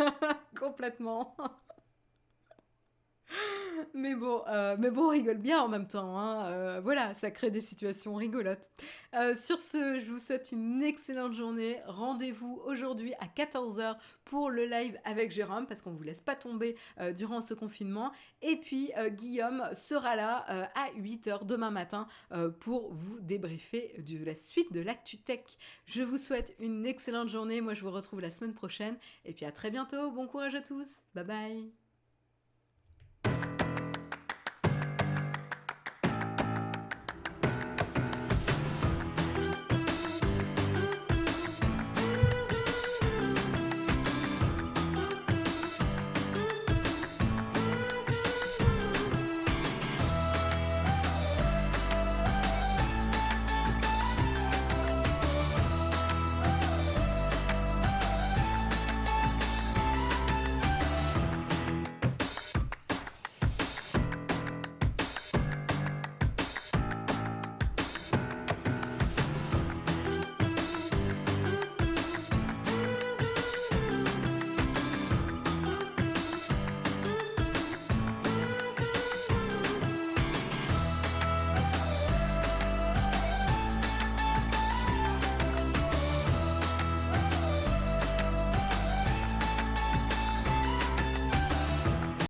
complètement. mais bon, euh, mais bon, on rigole bien en même temps. Hein. Euh, voilà, ça crée des situations rigolotes. Euh, sur ce, je vous souhaite une excellente journée. Rendez-vous aujourd'hui à 14h pour le live avec Jérôme parce qu'on ne vous laisse pas tomber durant ce confinement. Et puis, Guillaume sera là à 8h demain matin pour vous débriefer de la suite de l'ActuTech. Je vous souhaite une excellente journée. Moi, je vous retrouve la semaine prochaine. Et puis, à très bientôt. Bon courage à tous. Bye bye.